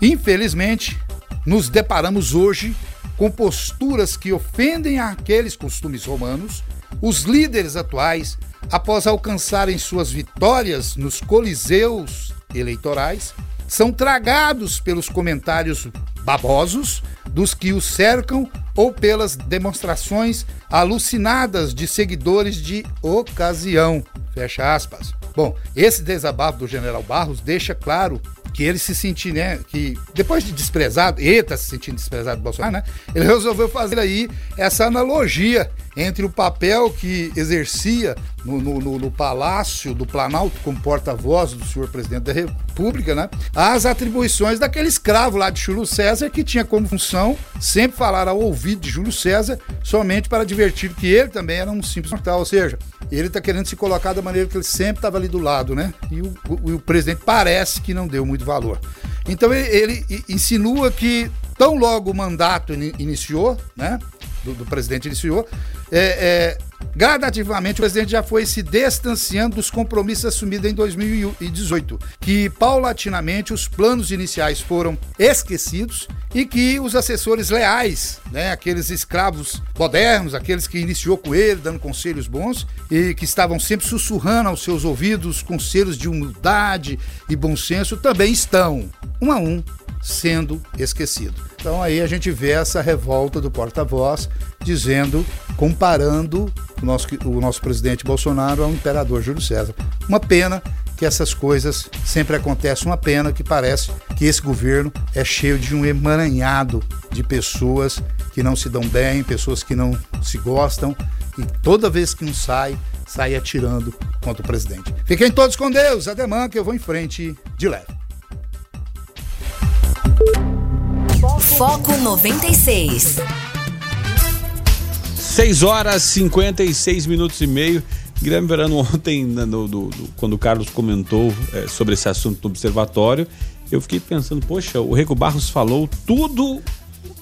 Infelizmente, nos deparamos hoje com posturas que ofendem aqueles costumes romanos. Os líderes atuais, após alcançarem suas vitórias nos coliseus eleitorais, são tragados pelos comentários babosos dos que os cercam ou pelas demonstrações alucinadas de seguidores de ocasião. Fecha aspas. Bom, esse desabafo do general Barros deixa claro que ele se sentir, né, que depois de desprezado, ele tá se sentindo desprezado do Bolsonaro, né, ele resolveu fazer aí essa analogia entre o papel que exercia no, no, no, Palácio do Planalto como porta-voz do senhor presidente da República, né, as atribuições daquele escravo lá de Júlio César que tinha como função sempre falar ao ouvido de Júlio César somente para advertir que ele também era um simples mortal, ou seja, ele está querendo se colocar da maneira que ele sempre estava ali do lado, né? E o, o, o, presidente parece que não deu muito valor. Então ele, ele insinua que tão logo o mandato in, iniciou, né? Do, do, presidente iniciou, é, é, Gradativamente, o presidente já foi se distanciando dos compromissos assumidos em 2018, que paulatinamente os planos iniciais foram esquecidos e que os assessores leais, né, aqueles escravos modernos, aqueles que iniciou com ele, dando conselhos bons e que estavam sempre sussurrando aos seus ouvidos conselhos de humildade e bom senso, também estão, um a um, sendo esquecido. Então aí a gente vê essa revolta do porta-voz dizendo, comparando o nosso, o nosso presidente Bolsonaro ao imperador Júlio César. Uma pena que essas coisas sempre acontecem, uma pena que parece que esse governo é cheio de um emaranhado de pessoas que não se dão bem, pessoas que não se gostam e toda vez que um sai, sai atirando contra o presidente. Fiquem todos com Deus, ademã que eu vou em frente de leve. Foco 96. 6 horas 56 minutos e meio. Guilherme Verano, [LAUGHS] ontem, no, no, no, quando o Carlos comentou é, sobre esse assunto do observatório, eu fiquei pensando, poxa, o Rego Barros falou tudo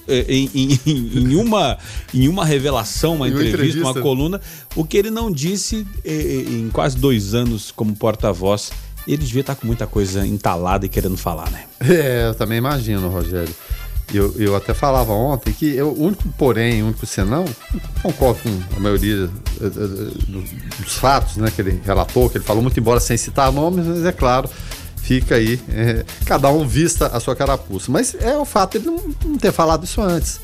é, em, em, [LAUGHS] em, uma, em uma revelação, uma, entrevista, uma, entrevista, uma coluna, o que ele não disse é, em quase dois anos como porta-voz. Ele devia estar com muita coisa entalada e querendo falar, né? É, eu também imagino, Rogério. Eu, eu até falava ontem que eu, o único porém, o único senão, concordo com a maioria eh, eh, dos fatos né, que ele relatou, que ele falou muito, embora sem citar nomes, mas é claro, fica aí, é, cada um vista a sua carapuça. Mas é o fato de ele não, não ter falado isso antes.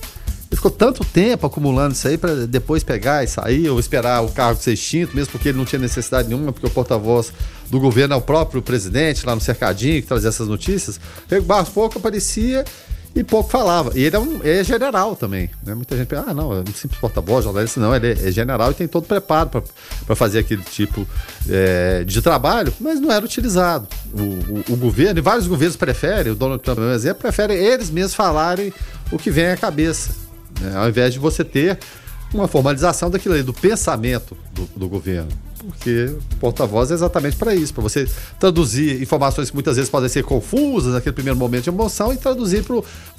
Ele ficou tanto tempo acumulando isso aí para depois pegar e sair, ou esperar o cargo ser extinto, mesmo porque ele não tinha necessidade nenhuma, porque o porta-voz do governo é o próprio presidente lá no cercadinho que trazia essas notícias. Rego Barros pouco aparecia e pouco falava. E ele é, um, é general também. Né? Muita gente pensa, ah, não, é um simples porta-voz, jornalista. Não, ele é, é general e tem todo preparo para fazer aquele tipo é, de trabalho, mas não era utilizado. O, o, o, governo, e vários governos preferem, o Donald Trump, por exemplo, prefere eles mesmos falarem o que vem à cabeça, né? ao invés de você ter uma formalização daquilo ali, do pensamento do, do governo porque porta-voz é exatamente para isso, para você traduzir informações que muitas vezes podem ser confusas naquele primeiro momento de emoção e traduzir para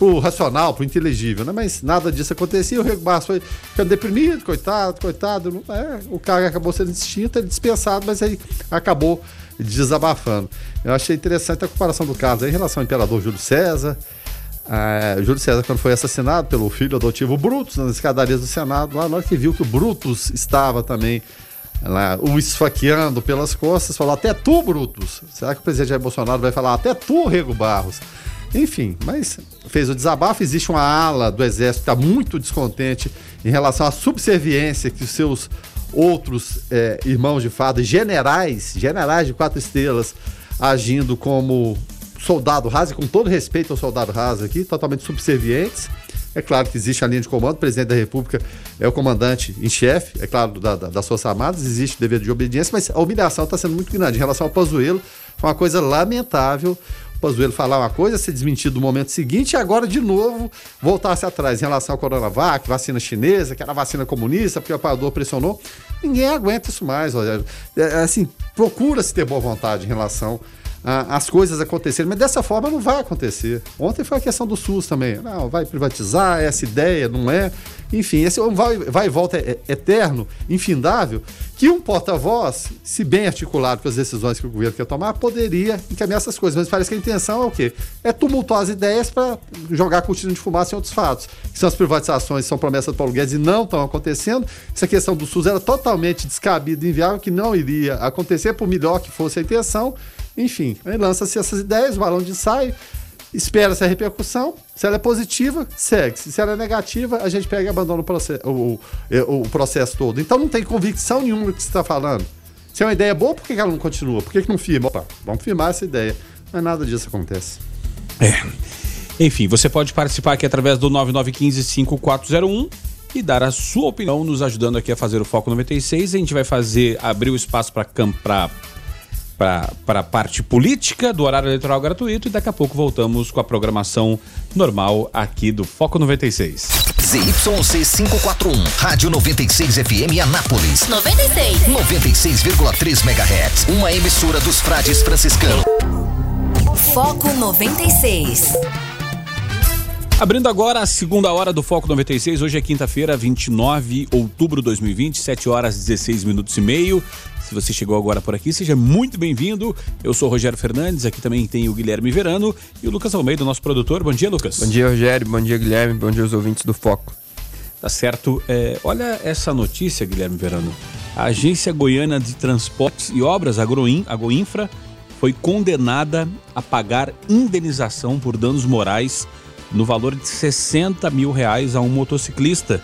o racional, para o inteligível, né? Mas nada disso acontecia, o Rego Barros foi ficando deprimido, coitado, coitado, é, o cara acabou sendo extinto, ele dispensado, mas aí acabou desabafando. Eu achei interessante a comparação do caso aí em relação ao imperador Júlio César, é, Júlio César, quando foi assassinado pelo filho adotivo Brutus nas escadarias do Senado, lá na hora que viu que o Brutus estava também lá, o esfaqueando pelas costas, falou: Até tu, Brutus. Será que o presidente Jair Bolsonaro vai falar: Até tu, Rego Barros? Enfim, mas fez o desabafo. Existe uma ala do Exército que está muito descontente em relação à subserviência que os seus outros é, irmãos de fada, generais, generais de quatro estrelas, agindo como soldado raso, com todo respeito ao soldado raso aqui, totalmente subservientes. É claro que existe a linha de comando, o presidente da República é o comandante em chefe, é claro, da, da, das Forças Armadas, existe o dever de obediência, mas a humilhação está sendo muito grande. Em relação ao Pazuello, foi uma coisa lamentável. O Pazuello falar uma coisa, ser desmentido no momento seguinte e agora, de novo, voltar-se atrás em relação ao Coronavac, vacina chinesa, que era vacina comunista, porque o apoiador pressionou. Ninguém aguenta isso mais, Rogério. É, é assim, procura-se ter boa vontade em relação as coisas acontecerem, mas dessa forma não vai acontecer. Ontem foi a questão do SUS também. Não, vai privatizar, essa ideia, não é? Enfim, esse vai, vai e volta é, é eterno, infindável, que um porta-voz, se bem articulado com as decisões que o governo quer tomar, poderia encaminhar essas coisas. Mas parece que a intenção é o quê? É tumultuar as ideias para jogar cortina de fumaça em outros fatos. Que são as privatizações, são promessas do Paulo Guedes e não estão acontecendo. Essa questão do SUS era totalmente descabida inviável, que não iria acontecer, por melhor que fosse a intenção. Enfim, lança-se essas ideias, balão de ensaio, espera-se a repercussão. Se ela é positiva, segue. Se ela é negativa, a gente pega e abandona o processo, o, o, o processo todo. Então não tem convicção nenhuma do que você está falando. Se é uma ideia boa, por que ela não continua? Por que, que não firma? Opa, vamos firmar essa ideia. Mas nada disso acontece. É. Enfim, você pode participar aqui através do 9915-5401 e dar a sua opinião, nos ajudando aqui a fazer o Foco 96. A gente vai fazer, abrir o espaço para para a parte política do horário eleitoral gratuito e daqui a pouco voltamos com a programação normal aqui do Foco 96. ZYC 541, Rádio 96 FM Anápolis. 96. 96,3 MHz. Uma emissora dos frades franciscanos. Foco 96. Abrindo agora a segunda hora do Foco 96, hoje é quinta-feira, 29 de outubro de 2020, 7 horas 16 minutos e meio. Se você chegou agora por aqui, seja muito bem-vindo. Eu sou o Rogério Fernandes, aqui também tem o Guilherme Verano e o Lucas Almeida, nosso produtor. Bom dia, Lucas. Bom dia, Rogério. Bom dia, Guilherme. Bom dia aos ouvintes do Foco. Tá certo. É, olha essa notícia, Guilherme Verano. A Agência Goiana de Transportes e Obras, Agroin, Agoinfra, foi condenada a pagar indenização por danos morais no valor de 60 mil reais a um motociclista.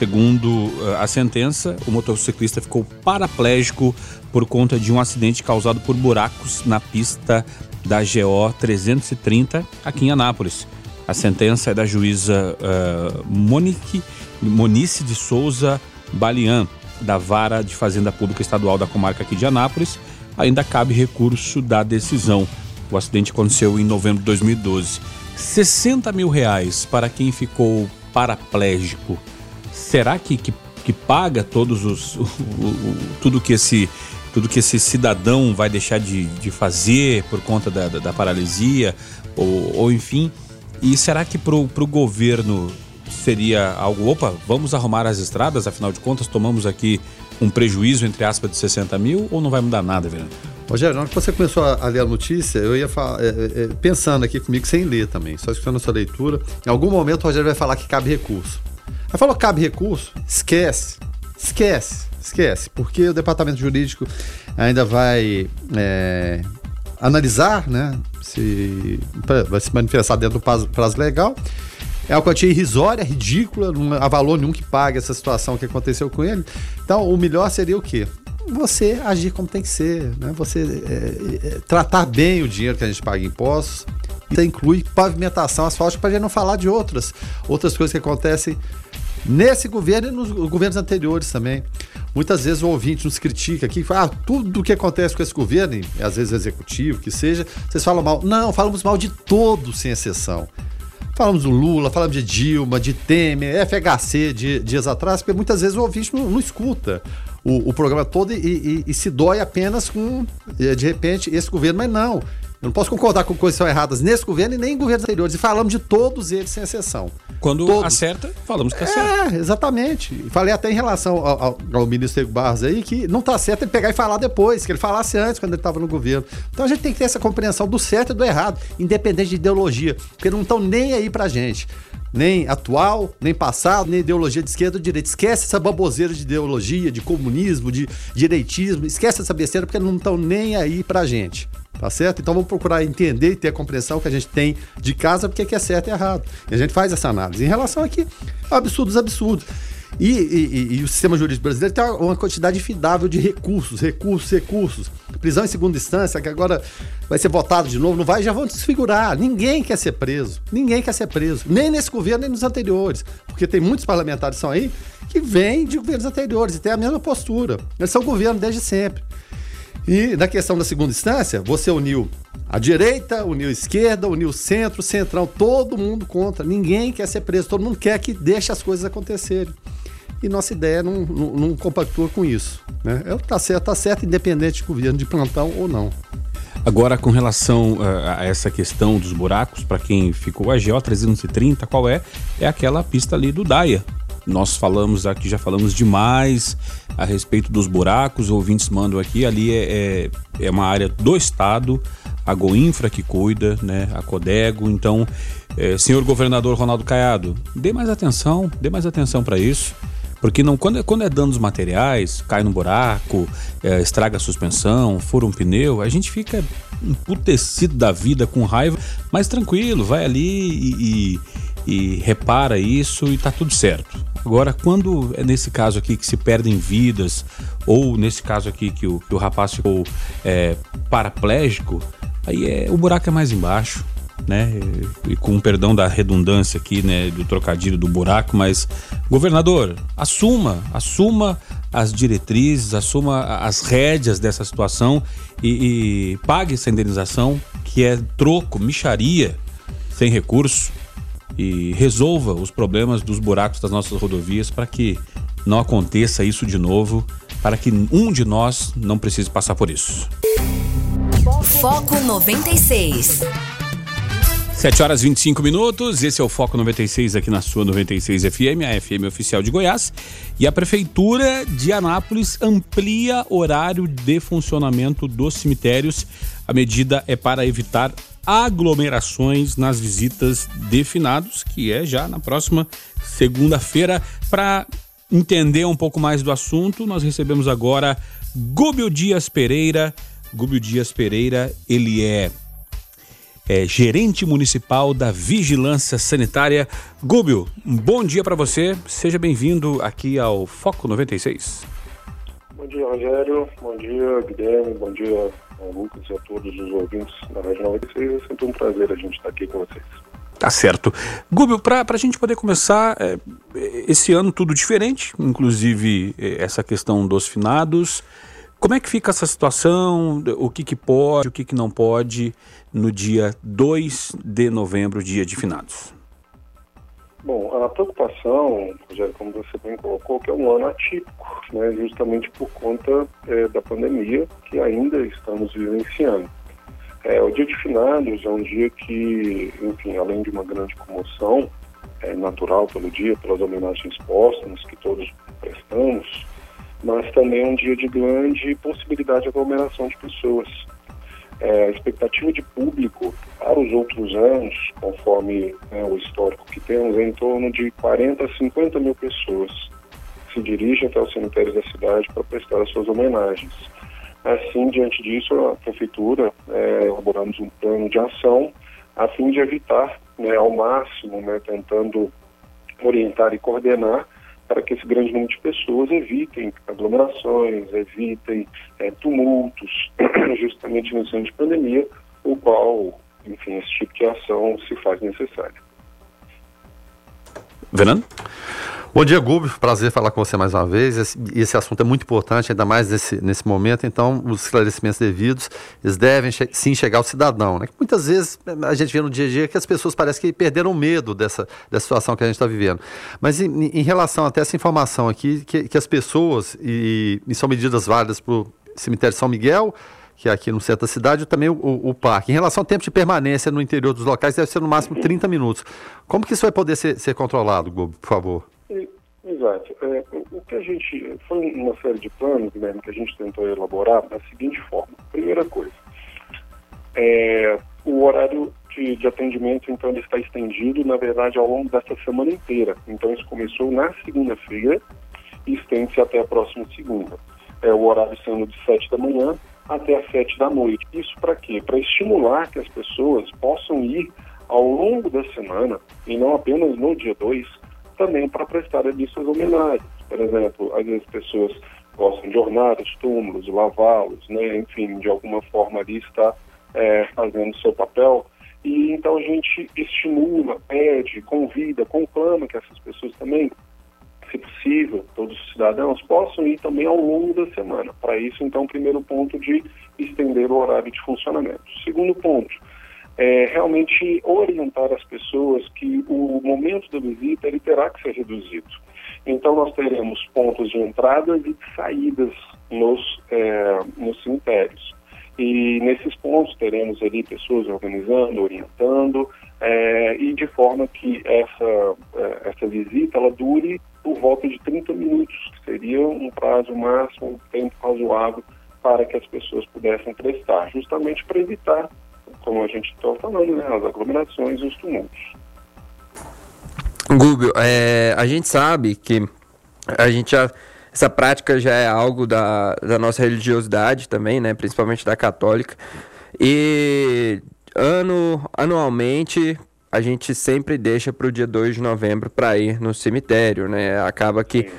Segundo eh, a sentença, o motociclista ficou paraplégico por conta de um acidente causado por buracos na pista da GO 330 aqui em Anápolis. A sentença é da juíza uh, Monique, Monice de Souza Balian, da Vara de Fazenda Pública Estadual da comarca aqui de Anápolis. Ainda cabe recurso da decisão. O acidente aconteceu em novembro de 2012. 60 mil reais para quem ficou paraplégico, será que, que, que paga todos os. [LAUGHS] O, o, tudo que esse. Tudo que esse cidadão vai deixar de, de fazer por conta da, da, da paralisia, ou, ou enfim. E será que para o governo seria algo, opa, vamos arrumar as estradas, afinal de contas tomamos aqui um prejuízo, entre aspas, de 60 mil, ou não vai mudar nada, Verano? Rogério, na hora que você começou a, ler a notícia, eu ia falar, é, é, é, pensando aqui comigo sem ler também, só escutando a sua leitura. Em algum momento o Rogério vai falar que cabe recurso. Aí falou cabe recurso, esquece, esquece, esquece, porque o departamento jurídico ainda vai é, analisar, né, se vai se manifestar dentro do prazo, prazo legal. É uma quantia irrisória, ridícula, não há valor nenhum que pague essa situação que aconteceu com ele. Então, o melhor seria o quê? você agir como tem que ser, né? Você é, é, tratar bem o dinheiro que a gente paga em impostos. Isso inclui pavimentação, asfalto, para a gente não falar de outras, outras coisas que acontecem nesse governo e nos governos anteriores também. Muitas vezes o ouvinte nos critica aqui, fala, ah, tudo o que acontece com esse governo, e às vezes executivo, que seja, vocês falam mal. Não, falamos mal de todos, sem exceção. Falamos do Lula, falamos de Dilma, de Temer, FHC de dias atrás, porque muitas vezes o ouvinte não, não escuta o, o, programa todo e, e, e, se dói apenas com, de repente, esse governo, mas não. Eu não posso concordar com coisas que são erradas nesse governo e nem em governos anteriores. E falamos de todos eles, sem exceção. Quando todos. acerta, falamos que acerta. É, exatamente. Falei até em relação ao, ao, ao ministro Diego Barros aí, que não está certo ele pegar e falar depois, que ele falasse antes, quando ele estava no governo. Então a gente tem que ter essa compreensão do certo e do errado, independente de ideologia, porque não estão nem aí pra gente nem atual, nem passado, nem ideologia de esquerda ou de direita. Esquece essa baboseira de ideologia, de comunismo, de direitismo. Esquece essa besteira porque não estão nem aí pra gente. Tá certo? Então vamos procurar entender e ter a compreensão que a gente tem de casa porque que é certo e errado. E a gente faz essa análise. Em relação aqui, absurdos, absurdos. E, e, e, o sistema jurídico brasileiro tem uma quantidade infindável de recursos, recursos, recursos. Prisão em segunda instância, que agora vai ser votado de novo, não vai, já vão desfigurar. Ninguém quer ser preso. Ninguém quer ser preso. Nem nesse governo, nem nos anteriores. Porque tem muitos parlamentares que são aí que vêm de governos anteriores e têm a mesma postura. Eles são governo desde sempre. E na questão da segunda instância, você uniu a direita, uniu a esquerda, uniu o centro, o centrão, todo mundo contra. Ninguém quer ser preso, todo mundo quer que deixe as coisas acontecerem. E nossa ideia não, não, não compactua com isso. Né? É, tá certo, tá certo, independente de governo de plantão ou não. Agora, com relação a, a essa questão dos buracos, para quem ficou a GO 330, qual é? É aquela pista ali do Daia, nós falamos aqui, já falamos demais a respeito dos buracos, ouvintes mandam aqui, ali é, é, é uma área do Estado, a Goinfra que cuida, né, a Codego, então, é, senhor governador Ronaldo Caiado, dê mais atenção, dê mais atenção para isso. Porque não, quando, é, quando é danos materiais, cai no buraco, é, estraga a suspensão, fura um pneu, a gente fica emputecido da vida, com raiva, mas tranquilo, vai ali e, e, e repara isso e tá tudo certo. Agora, quando é nesse caso aqui que se perdem vidas, ou nesse caso aqui que o, que o rapaz ficou é, paraplégico, aí é, o buraco é mais embaixo, né? E com perdão da redundância aqui, né? Do trocadilho do buraco, mas governador, assuma, assuma as diretrizes, assuma as rédeas dessa situação e, e pague essa indenização, que é troco, micharia, sem recurso e resolva os problemas dos buracos das nossas rodovias para que não aconteça isso de novo, para que um de nós não precise passar por isso. Foco 96. 7 horas 25 minutos, esse é o Foco 96 aqui na sua 96 FM, a FM oficial de Goiás. E a Prefeitura de Anápolis amplia horário de funcionamento dos cemitérios. A medida é para evitar aglomerações nas visitas de finados, que é já na próxima segunda-feira. Para entender um pouco mais do assunto, nós recebemos agora Gúbio Dias Pereira. Gúbio Dias Pereira, ele é é gerente municipal da Vigilância Sanitária. Gúbio, um bom dia para você. Seja bem-vindo aqui ao Foco 96. Bom dia, Rogério. Bom dia, Guilherme. Bom dia, Lucas e a todos os ouvintes da Rádio 96. É sempre um prazer a gente estar aqui com vocês. Tá certo. Gúbio, para a gente poder começar, é, esse ano tudo diferente, inclusive é, essa questão dos finados. Como é que fica essa situação? O que, que pode, o que, que não pode no dia 2 de novembro, dia de finados? Bom, a preocupação, Rogério, como você bem colocou, que é um ano atípico, né, justamente por conta é, da pandemia que ainda estamos vivenciando. É, o dia de finados é um dia que, enfim, além de uma grande comoção é, natural pelo dia, pelas homenagens póstumas que todos prestamos, mas também é um dia de grande possibilidade de aglomeração de pessoas. É, a expectativa de público para os outros anos, conforme né, o histórico que temos, é em torno de 40 a 50 mil pessoas que se dirigem até os cemitérios da cidade para prestar as suas homenagens. Assim, diante disso, a prefeitura é, elaboramos um plano de ação a fim de evitar, né, ao máximo, né, tentando orientar e coordenar para que esse grande número de pessoas evitem aglomerações, evitem é, tumultos, [CLEARS THROAT] justamente no ano de pandemia, o qual, enfim, esse tipo de ação se faz necessário. Fernando? Bom dia, Gubi. Prazer falar com você mais uma vez. Esse, esse assunto é muito importante, ainda mais nesse, nesse momento. Então, os esclarecimentos devidos, eles devem che sim chegar ao cidadão. Né? Muitas vezes a gente vê no dia a dia que as pessoas parecem que perderam medo dessa, dessa situação que a gente está vivendo. Mas em, em, relação até essa informação aqui, que, que as pessoas, e, e são medidas válidas para o cemitério São Miguel, que é aqui no centro da cidade, e também o, o, o, parque. Em relação ao tempo de permanência no interior dos locais, deve ser no máximo 30 minutos. Como que isso vai poder ser, ser controlado, Globo, por favor? Exato. É, o que a gente. Foi uma série de planos, Guilherme, que a gente tentou elaborar da seguinte forma. Primeira coisa, é, o horário de, de, atendimento, então, ele está estendido, na verdade, ao longo dessa semana inteira. Então, isso começou na segunda-feira e estende-se até a próxima segunda. É, o horário sendo de 7 da manhã até as 7 da noite. Isso para quê? Para estimular que as pessoas possam ir ao longo da semana, e não apenas no dia 2, também para prestar ali suas homenagens. Por exemplo, às vezes pessoas gostam de ornar os túmulos, lavá-los, né? enfim, de alguma forma ali está é, fazendo seu papel. E então a gente estimula, pede, convida, conclama que essas pessoas também, se possível, todos os cidadãos possam ir também ao longo da semana. Para isso, então, primeiro ponto de estender o horário de funcionamento. Segundo ponto, é, realmente orientar as pessoas que o momento da visita ele terá que ser reduzido. Então nós teremos pontos de entradas e de saídas nos, é, nos cemitérios. E nesses pontos teremos ali pessoas organizando, orientando, é, e de forma que essa, é, essa visita ela dure por volta de 30 minutos, que seria um prazo máximo, um tempo razoável para que as pessoas pudessem prestar, justamente para evitar como a gente está falando, né, as aglomerações e os tumultos. Gúbio, é, a gente sabe que a gente já, essa prática já é algo da, da nossa religiosidade também, né, principalmente da católica. E ano, anualmente a gente sempre deixa para o dia 2 de novembro para ir no cemitério, né? Acaba que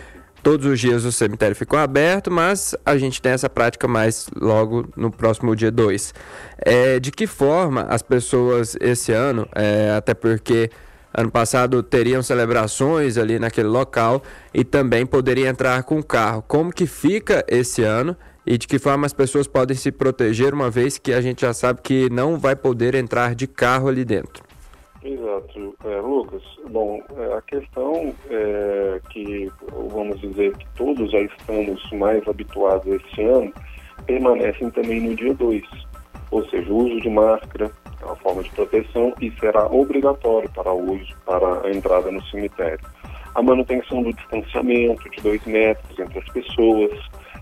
Todos os dias o cemitério ficou aberto, mas a gente tem essa prática mais logo no próximo dia 2. É, de que forma as pessoas esse ano, é, até porque ano passado teriam celebrações ali naquele local e também poderia entrar com carro. Como que fica esse ano e de que forma as pessoas podem se proteger uma vez que a gente já sabe que não vai poder entrar de carro ali dentro? Exato, é, Lucas. Bom, é, a questão é que, vamos dizer, que todos já estamos mais habituados esse ano, permanecem também no dia 2. Ou seja, o uso de máscara, é uma forma de proteção e será obrigatório para o uso, para a entrada no cemitério. A manutenção do distanciamento de dois metros entre as pessoas,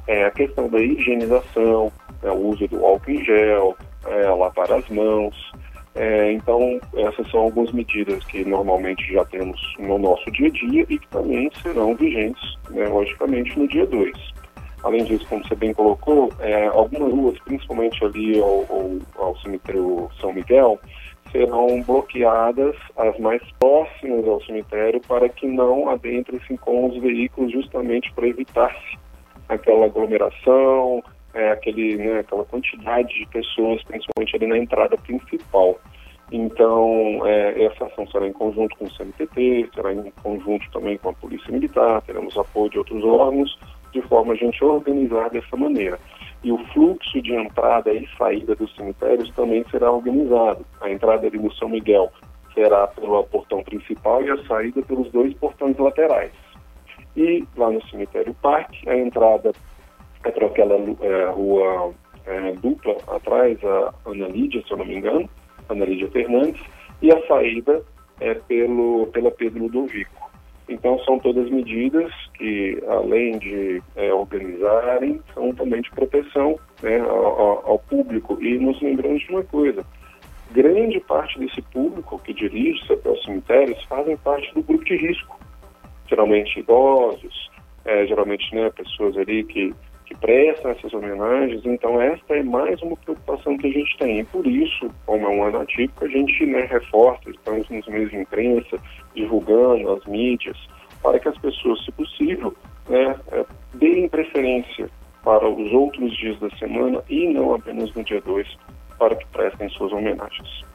é, a questão da higienização, é, o uso do álcool em gel, é, lavar as mãos. É, então, essas são algumas medidas que normalmente já temos no nosso dia a dia e que também serão vigentes, né, logicamente, no dia 2. Além disso, como você bem colocou, é, algumas ruas, principalmente ali ao, ao, ao cemitério São Miguel, serão bloqueadas as mais próximas ao cemitério para que não adentrem-se com os veículos justamente para evitar-se aquela aglomeração, é, aquele, né, aquela quantidade de pessoas, principalmente ali na entrada principal. Então, é, essa ação será em conjunto com o CMTT, será em conjunto também com a Polícia Militar, teremos apoio de outros órgãos, de forma a gente organizar dessa maneira. E o fluxo de entrada e saída dos cemitérios também será organizado. A entrada ali no São Miguel será pelo portão principal e a saída pelos dois portões laterais. E lá no cemitério Parque, a entrada é por aquela é, rua é, dupla atrás, a Ana Lídia, se eu não me engano, Ana Lídia Fernandes, e a saída é pelo, pela Pedro Ludovico. Então, são todas medidas que, além de é, organizarem, são também de proteção né, ao, ao, público. E nos lembramos de uma coisa: grande parte desse público que dirige-se até os cemitérios fazem parte do grupo de risco. Geralmente idosos, é, geralmente né, pessoas ali que que prestam essas homenagens. Então, esta é mais uma preocupação que a gente tem. E por isso, como é um ano atípico, a gente né, reforça, estamos nos meios de imprensa, divulgando as mídias, para que as pessoas, se possível, né, é, deem preferência para os outros dias da semana e não apenas no dia 2, para que prestem suas homenagens.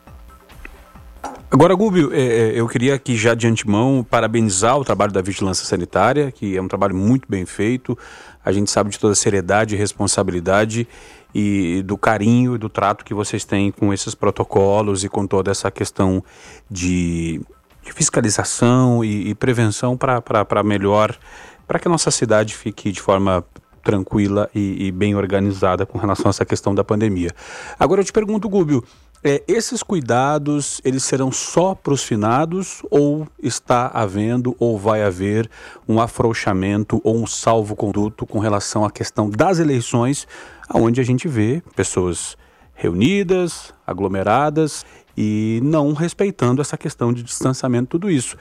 Agora, Gúbio, é, é, eu queria aqui já de antemão parabenizar o trabalho da Vigilância Sanitária, que é um trabalho muito bem feito. A gente sabe de toda a seriedade e responsabilidade e do carinho e do trato que vocês têm com esses protocolos e com toda essa questão de, de fiscalização e, e prevenção para melhor, para que a nossa cidade fique de forma tranquila e, e, bem organizada com relação a essa questão da pandemia. Agora eu te pergunto, Gúbio, é, esses cuidados, eles serão só para os finados ou está havendo ou vai haver um afrouxamento ou um salvo-conduto com relação à questão das eleições, onde a gente vê pessoas reunidas, aglomeradas e não respeitando essa questão de distanciamento, tudo isso.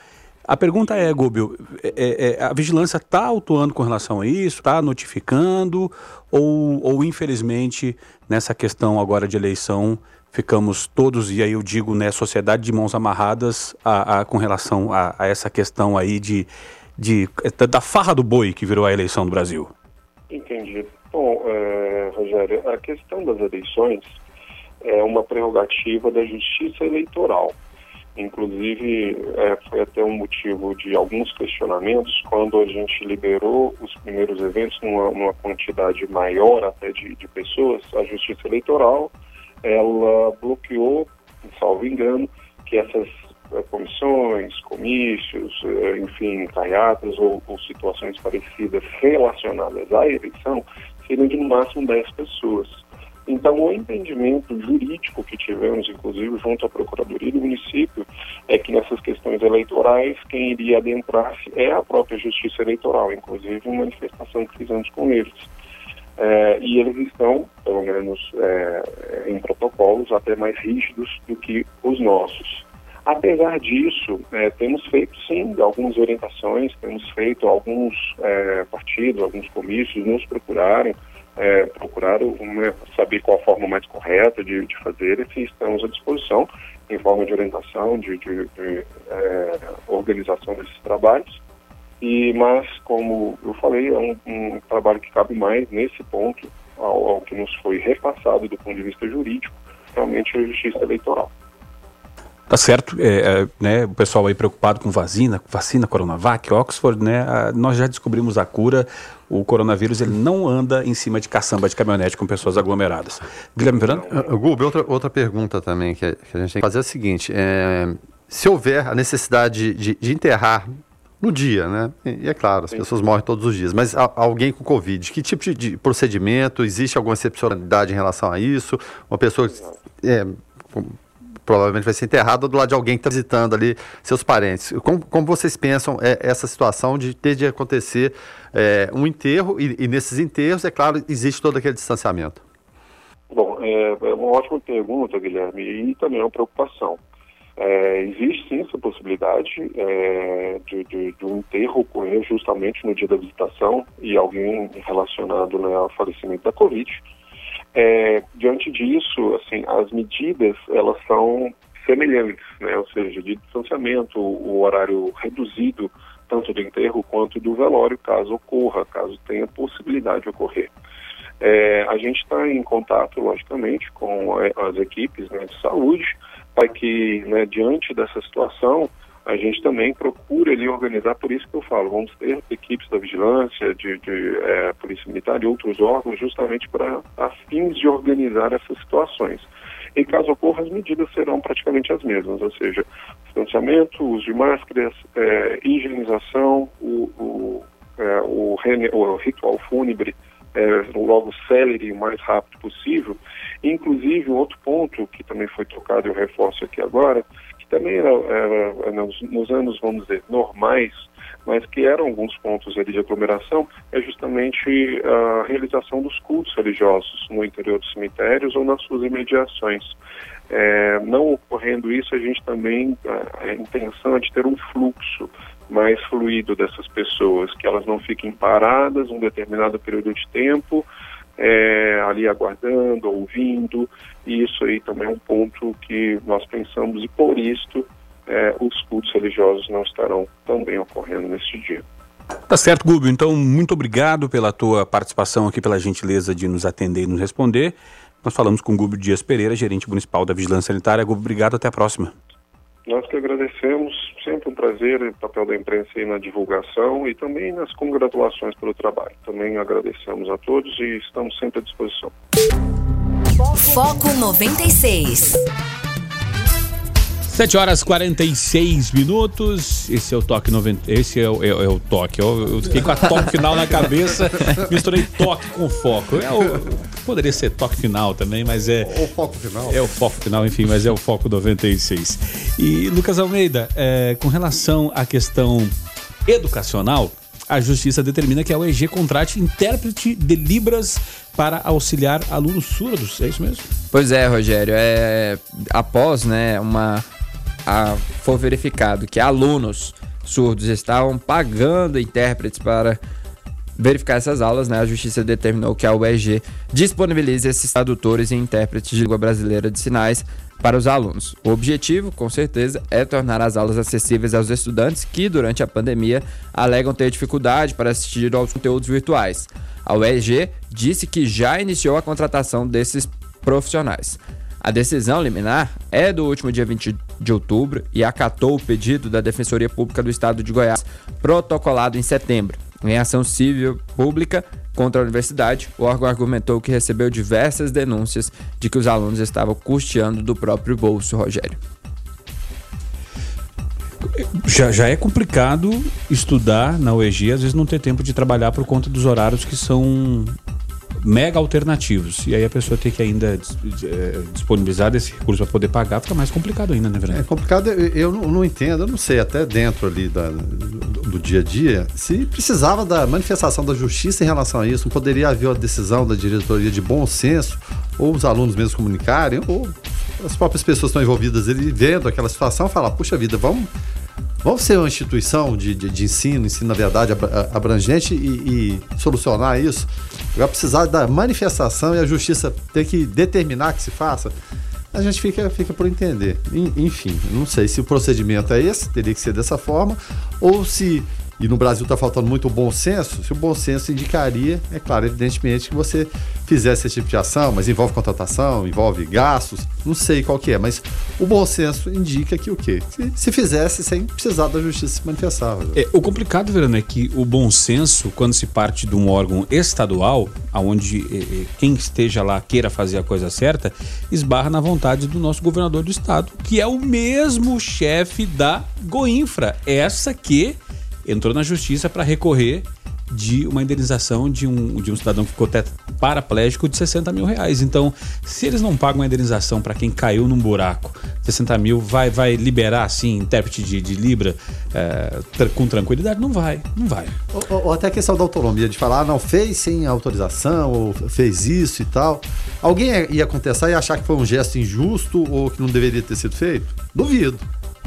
A pergunta é, Gúbio, é, é, é a vigilância está atuando com relação a isso, está notificando, ou, ou infelizmente nessa questão agora de eleição ficamos todos, e aí eu digo, né, sociedade de mãos amarradas a, a com relação a, a, essa questão aí de, de, da farra do boi que virou a eleição do Brasil. Entendi. Bom, é, Rogério, a questão das eleições é uma prerrogativa da justiça eleitoral. Inclusive, é, foi até um motivo de alguns questionamentos quando a gente liberou os primeiros eventos numa, numa quantidade maior até de, de pessoas, a Justiça Eleitoral ela bloqueou, salvo engano, que essas eh, comissões, comícios, eh, enfim, carreatas ou, ou, situações parecidas relacionadas à eleição seriam de no máximo 10 pessoas. Então, o entendimento jurídico que tivemos, inclusive junto à Procuradoria do município, é que nessas questões eleitorais, quem iria adentrar-se é a própria Justiça Eleitoral, inclusive uma manifestação que fizemos com eles. É, e eles estão, pelo menos é, em protocolos, até mais rígidos do que os nossos. Apesar disso, é, temos feito sim algumas orientações, temos feito alguns é, partidos, alguns comícios nos procuraram, é, procuraram né, saber qual a forma mais correta de, de fazer e estamos à disposição em forma de orientação, de, de, de é, organização desses trabalhos e, mas, como eu falei, é um, um trabalho que cabe mais nesse ponto ao, ao, que nos foi repassado do ponto de vista jurídico, realmente a justiça eleitoral. Tá certo, é, é, né, o pessoal aí preocupado com vacina, vacina Coronavac, Oxford, né, a, nós já descobrimos a cura, o coronavírus ele não anda em cima de caçamba de caminhonete com pessoas aglomeradas. Guilherme Verano? Uh, Gube, outra, outra pergunta também que a, que a gente tem que fazer é a seguinte, é, se houver a necessidade de, de enterrar no dia, né? E, é claro, as Sim. pessoas morrem todos os dias. Mas alguém com Covid, que tipo de, de, procedimento? Existe alguma excepcionalidade em relação a isso? Uma pessoa é, provavelmente vai ser enterrado do lado de alguém que está visitando ali seus parentes. Como, como vocês pensam é, essa situação de ter de acontecer é, um enterro e, e, nesses enterros, é claro, existe todo aquele distanciamento? Bom, é, é uma ótima pergunta, Guilherme, e também é uma preocupação. É, existe sim essa possibilidade é, de, de, de, um enterro ocorrer justamente no dia da visitação e alguém relacionado né, ao falecimento da Covid. É, diante disso, assim, as medidas elas são semelhantes, né, ou seja, de distanciamento, o horário reduzido tanto do enterro quanto do velório, caso ocorra, caso tenha possibilidade de ocorrer. É, a gente está em contato, logicamente, com as equipes né, de saúde para que, né, diante dessa situação, a gente também procura ali organizar, por isso que eu falo, vamos ter equipes da vigilância, de, de é, polícia militar e outros órgãos, justamente para a fins de organizar essas situações. Em caso ocorra, as medidas serão praticamente as mesmas, ou seja, distanciamento, uso de máscaras, é, higienização, o, o, é, o, o ritual fúnebre é, logo célere o mais rápido possível. Inclusive, um outro ponto que também foi tocado, eu reforço aqui agora, que também era, era nos, nos, anos, vamos dizer, normais, mas que eram alguns pontos ali de aglomeração, é justamente a realização dos cultos religiosos no interior dos cemitérios ou nas suas imediações. É, não ocorrendo isso, a gente também, a, intenção é de ter um fluxo mais fluido dessas pessoas, que elas não fiquem paradas um determinado período de tempo, é, ali aguardando, ouvindo, e isso aí também é um ponto que nós pensamos, e por isso é, os cultos religiosos não estarão também ocorrendo neste dia. Tá certo, Gúbio. Então, muito obrigado pela tua participação aqui, pela gentileza de nos atender e nos responder. Nós falamos com Gúbio Dias Pereira, gerente municipal da Vigilância Sanitária. Gúbio, obrigado, até a próxima. Nós que agradecemos, sempre um prazer o papel da imprensa aí na divulgação e também nas congratulações pelo trabalho. Também agradecemos a todos e estamos sempre à disposição. Foco 96. 7 horas 46 minutos. Esse é o toque 90. Esse é o, é, é o toque. Eu, eu, fiquei com a toque final na cabeça, [LAUGHS] misturei toque com foco. É o, poderia ser toque final também, mas é. O foco final. É o foco final, enfim, mas é o foco 96. E Lucas Almeida, é, com relação à questão educacional, a justiça determina que a UEG contrate intérprete de Libras para auxiliar alunos surdos, é isso mesmo? Pois é, Rogério. É, após né, uma a, for verificado que alunos surdos estavam pagando intérpretes para verificar essas aulas, né, a justiça determinou que a UEG disponibilize esses tradutores e intérpretes de língua brasileira de sinais para os alunos. O objetivo, com certeza, é tornar as aulas acessíveis aos estudantes que, durante a pandemia, alegam ter dificuldade para assistir aos conteúdos virtuais. A UEG disse que já iniciou a contratação desses profissionais. A decisão liminar é do último dia 20 de outubro e acatou o pedido da Defensoria Pública do Estado de Goiás, protocolado em setembro. Em ação civil pública contra a universidade, o órgão argumentou que recebeu diversas denúncias de que os alunos estavam custeando do próprio bolso, Rogério. Já, já é complicado estudar na UEG, às vezes não ter tempo de trabalhar por conta dos horários que são mega alternativos. E aí a pessoa ter que ainda é, disponibilizar desse recurso para poder pagar, fica mais complicado ainda, né, verdade? É complicado, eu não, não, entendo, eu não sei, até dentro ali da, do, do, dia a dia, se precisava da manifestação da justiça em relação a isso, não poderia haver uma decisão da diretoria de bom senso, ou os alunos mesmos comunicarem, ou as próprias pessoas estão envolvidas ali vendo aquela situação, falar, puxa vida, vamos Vamos ser uma instituição de, de, de ensino, ensino na verdade abrangente e, e, solucionar isso. Vai precisar da manifestação e a justiça ter que determinar que se faça. A gente fica, fica por entender. Enfim, não sei se o procedimento é esse, teria que ser dessa forma, ou se e no Brasil está faltando muito bom senso, se o bom senso indicaria, é claro, evidentemente, que você fizesse esse tipo de ação, mas envolve contratação, envolve gastos, não sei qual que é, mas o bom senso indica que o quê? Se, se fizesse sem precisar da justiça se manifestar. É, o complicado, Verano, é que o bom senso, quando se parte de um órgão estadual, onde é, é, quem esteja lá queira fazer a coisa certa, esbarra na vontade do nosso governador do estado, que é o mesmo chefe da Goinfra, essa que entrou na justiça para recorrer de uma indenização de um, de um cidadão que ficou paraplégico de 60 mil reais. Então, se eles não pagam a indenização para quem caiu num buraco 60 mil vai, vai liberar, assim, intérprete de, de Libra é, com tranquilidade? Não vai, não vai. Ou, ou- ou até a questão da autonomia, de falar, ah, não, fez sem autorização, ou fez isso e tal. Alguém ia contestar e achar que foi um gesto injusto ou que não deveria ter sido feito? Duvido.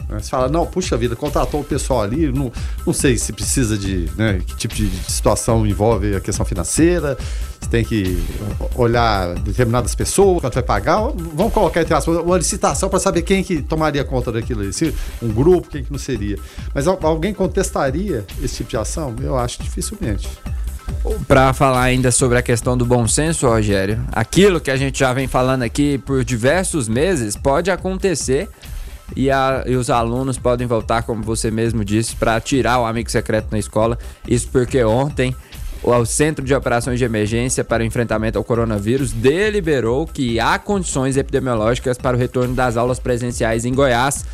Né? Você fala, não, puxa vida, contratou o pessoal ali, não, não sei se precisa de, né, que tipo de situação envolve a questão financeira, você tem que olhar determinadas pessoas, quanto vai pagar, vamos colocar entre aspas, uma licitação para saber quem que tomaria conta daquilo ali, se um grupo, quem que não seria. Mas al- alguém contestaria esse tipo de ação? Eu acho dificilmente. Para falar ainda sobre a questão do bom senso, Rogério, aquilo que a gente já vem falando aqui por diversos meses pode acontecer e, a- e os alunos podem voltar, como você mesmo disse, para tirar o amigo secreto na escola. Isso porque ontem o Centro de Operações de Emergência para o Enfrentamento ao Coronavírus deliberou que há condições epidemiológicas para o retorno das aulas presenciais em Goiás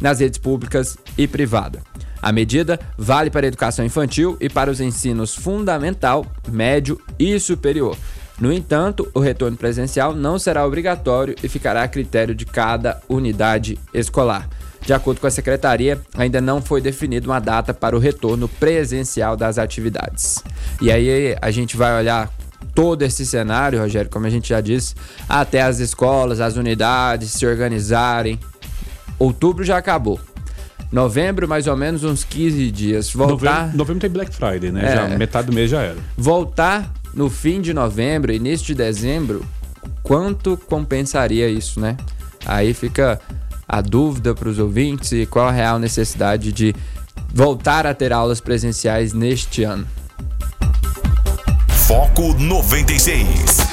nas redes públicas e privada. A medida vale para a educação infantil e para os ensinos fundamental, médio e superior. No entanto, o retorno presencial não será obrigatório e ficará a critério de cada unidade escolar. De acordo com a secretaria, ainda não foi definida uma data para o retorno presencial das atividades. E aí a gente vai olhar todo esse cenário, Rogério, como a gente já disse, até as escolas, as unidades se organizarem. Outubro já acabou. Novembro, mais ou menos uns 15 dias. Voltar, Novembro, novembro tem Black Friday, né? É. Já metade do mês já era. voltar no fim de novembro, início de dezembro, quanto compensaria isso, né? Aí fica a dúvida para os ouvintes e qual a real necessidade de voltar a ter aulas presenciais neste ano. Foco 96.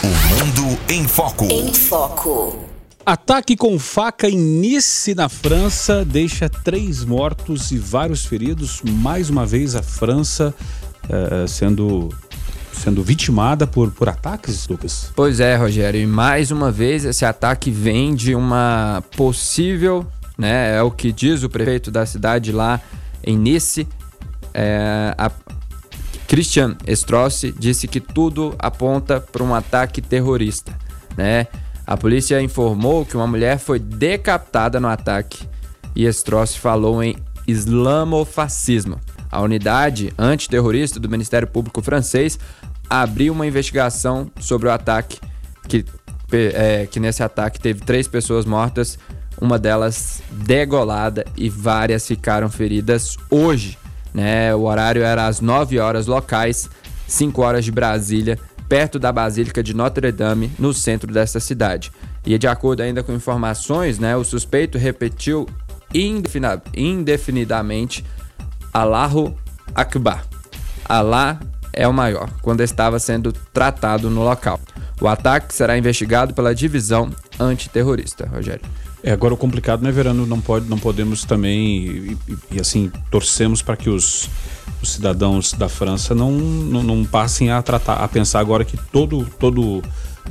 O mundo em foco. Em Foco. Ataque com faca em Nice, na França, deixa três mortos e vários feridos. Mais uma vez, a França eh, sendo, sendo vitimada por, por ataques, Lucas. Pois é, Rogério, e mais uma vez esse ataque vem de uma possível, né, é o que diz o prefeito da cidade lá em Nice, é, a Christian Strossi disse que tudo aponta para um ataque terrorista, né? A polícia informou que uma mulher foi decapitada no ataque e Strossi falou em islamofascismo. A unidade antiterrorista do Ministério Público francês abriu uma investigação sobre o ataque, que, é, que nesse ataque teve três pessoas mortas, uma delas degolada e várias ficaram feridas hoje. Né? O horário era às 9 horas locais, 5 horas de Brasília, perto da Basílica de Notre Dame, no centro dessa cidade. E de acordo ainda com informações, né, o suspeito repetiu indefinidamente Allahu Akbar. Alá é o maior, quando estava sendo tratado no local. O ataque será investigado pela divisão antiterrorista, Rogério. É, agora o complicado, né, Verano? Não, pode, não podemos também, e, e- e, assim, torcemos para que os, os cidadãos da França não, não, não passem a tratar, a pensar agora que todo, todo,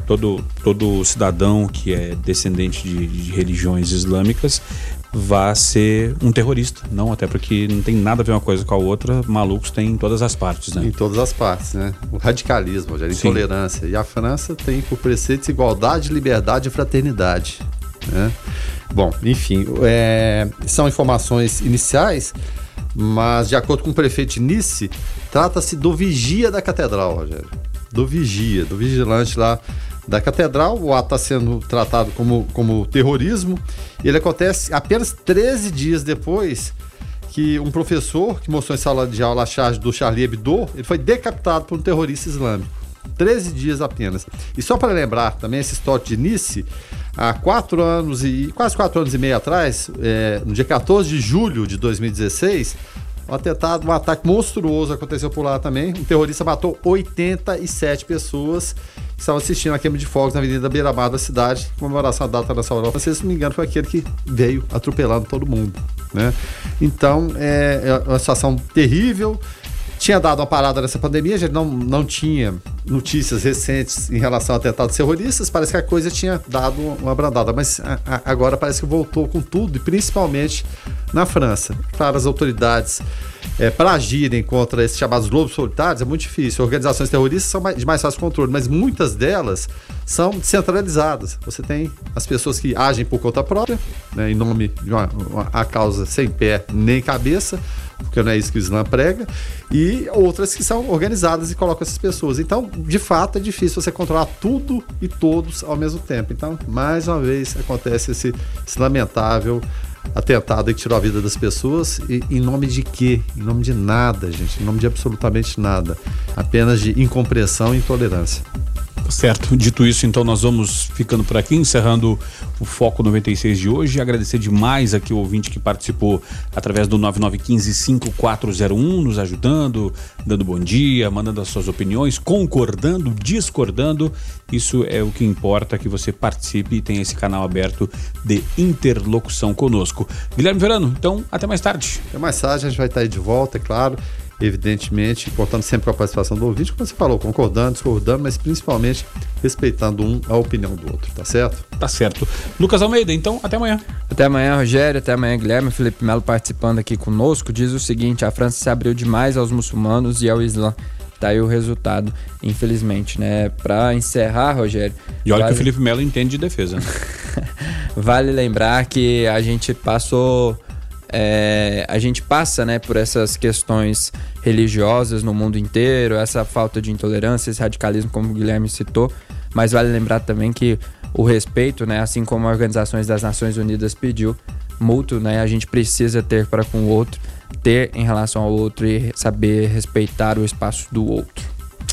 todo, todo cidadão que é descendente de, de religiões islâmicas vá ser um terrorista. Não, até porque não tem nada a ver uma coisa com a outra. Malucos tem em todas as partes, né? Em todas as partes, né? O radicalismo, a intolerância. E a França tem por preceitos igualdade, liberdade e fraternidade. Né? Bom, enfim, é, são informações iniciais, mas de acordo com o prefeito de Nice, trata-se do vigia da catedral, Rogério. Do vigia, do vigilante lá da catedral. O ato está sendo tratado como, como terrorismo. Ele acontece apenas 13 dias depois que um professor que mostrou em sala de aula a charge do Charlie Hebdo, ele foi decapitado por um terrorista islâmico. 13 dias apenas. E só para lembrar também esse histórico de Nice, há quatro anos e quase quatro anos e meio atrás, é, no dia 14 de julho de 2016, um atentado, um ataque monstruoso aconteceu por lá também. Um terrorista matou 87 pessoas estavam assistindo a queima de fogos na Avenida Beira-Mar da cidade, comemoração da data nacional francesa. Se não me engano, foi aquele que veio atropelando todo mundo. Né? Então, é, é uma situação terrível. Tinha dado uma parada nessa pandemia, a gente não, não tinha notícias recentes em relação a atentados terroristas, parece que a coisa tinha dado uma abrandada, mas a- a- agora parece que voltou com tudo, e principalmente na França. Claro, as autoridades, para agirem contra esses chamados lobos solitários, é muito difícil. Organizações terroristas são mais- de mais fácil controle, mas muitas delas são centralizadas. Você tem as pessoas que agem por conta própria, né, em nome de uma, uma a causa sem pé nem cabeça, porque não é isso que o Islã prega, e outras que são organizadas e colocam essas pessoas. Então, de fato, é difícil você controlar tudo e todos ao mesmo tempo. Então, mais uma vez, acontece esse, esse lamentável atentado que tirou a vida das pessoas. E em nome de quê? Em nome de nada, gente. Em nome de absolutamente nada. Apenas de incompreensão e intolerância. Certo. Dito isso, então nós vamos ficando por aqui, encerrando o Foco 96 de hoje. Agradecer demais aqui o ouvinte que participou através do 9915-5401, nos ajudando, dando bom dia, mandando as suas opiniões, concordando, discordando. Isso é o que importa, que você participe e tenha esse canal aberto de interlocução conosco. Guilherme Verano, então até mais tarde. Até mais tarde, a gente vai estar aí de volta, é claro evidentemente, contando sempre com a participação do ouvinte, como você falou, concordando, discordando, mas principalmente respeitando um a opinião do outro, tá certo? Tá certo. Lucas Almeida, então, até amanhã. Até amanhã, Rogério, até amanhã, Guilherme. Felipe Melo participando aqui conosco, diz o seguinte: a França se abriu demais aos muçulmanos e ao Islã. Tá aí o resultado, infelizmente, né? Para encerrar, Rogério. E olha vale... que o Felipe Melo entende de defesa. Né? [LAUGHS] vale lembrar que a gente passou é, a gente passa né, por essas questões religiosas no mundo inteiro, essa falta de intolerância, esse radicalismo, como o Guilherme citou, mas vale lembrar também que o respeito, né, assim como as organizações das Nações Unidas pediu, mútuo, né, a gente precisa ter para com o outro, ter em relação ao outro e saber respeitar o espaço do outro.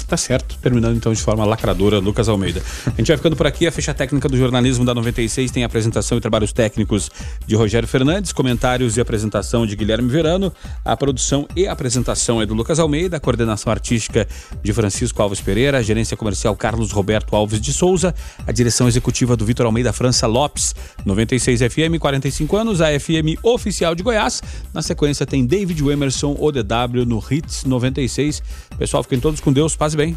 Tá certo. Terminando então de forma lacradora, Lucas Almeida. A gente vai ficando por aqui. A ficha técnica do jornalismo da 96 tem apresentação e trabalhos técnicos de Rogério Fernandes, comentários e apresentação de Guilherme Verano. A produção e apresentação é do Lucas Almeida, a coordenação artística de Francisco Alves Pereira, a gerência comercial Carlos Roberto Alves de Souza, a direção executiva do Vitor Almeida França Lopes. 96 FM, 45 anos, a FM oficial de Goiás. Na sequência tem David Emerson, ODW no Hits 96. Pessoal, fiquem todos com Deus. Paz e bem.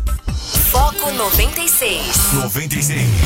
Foco 96. 96.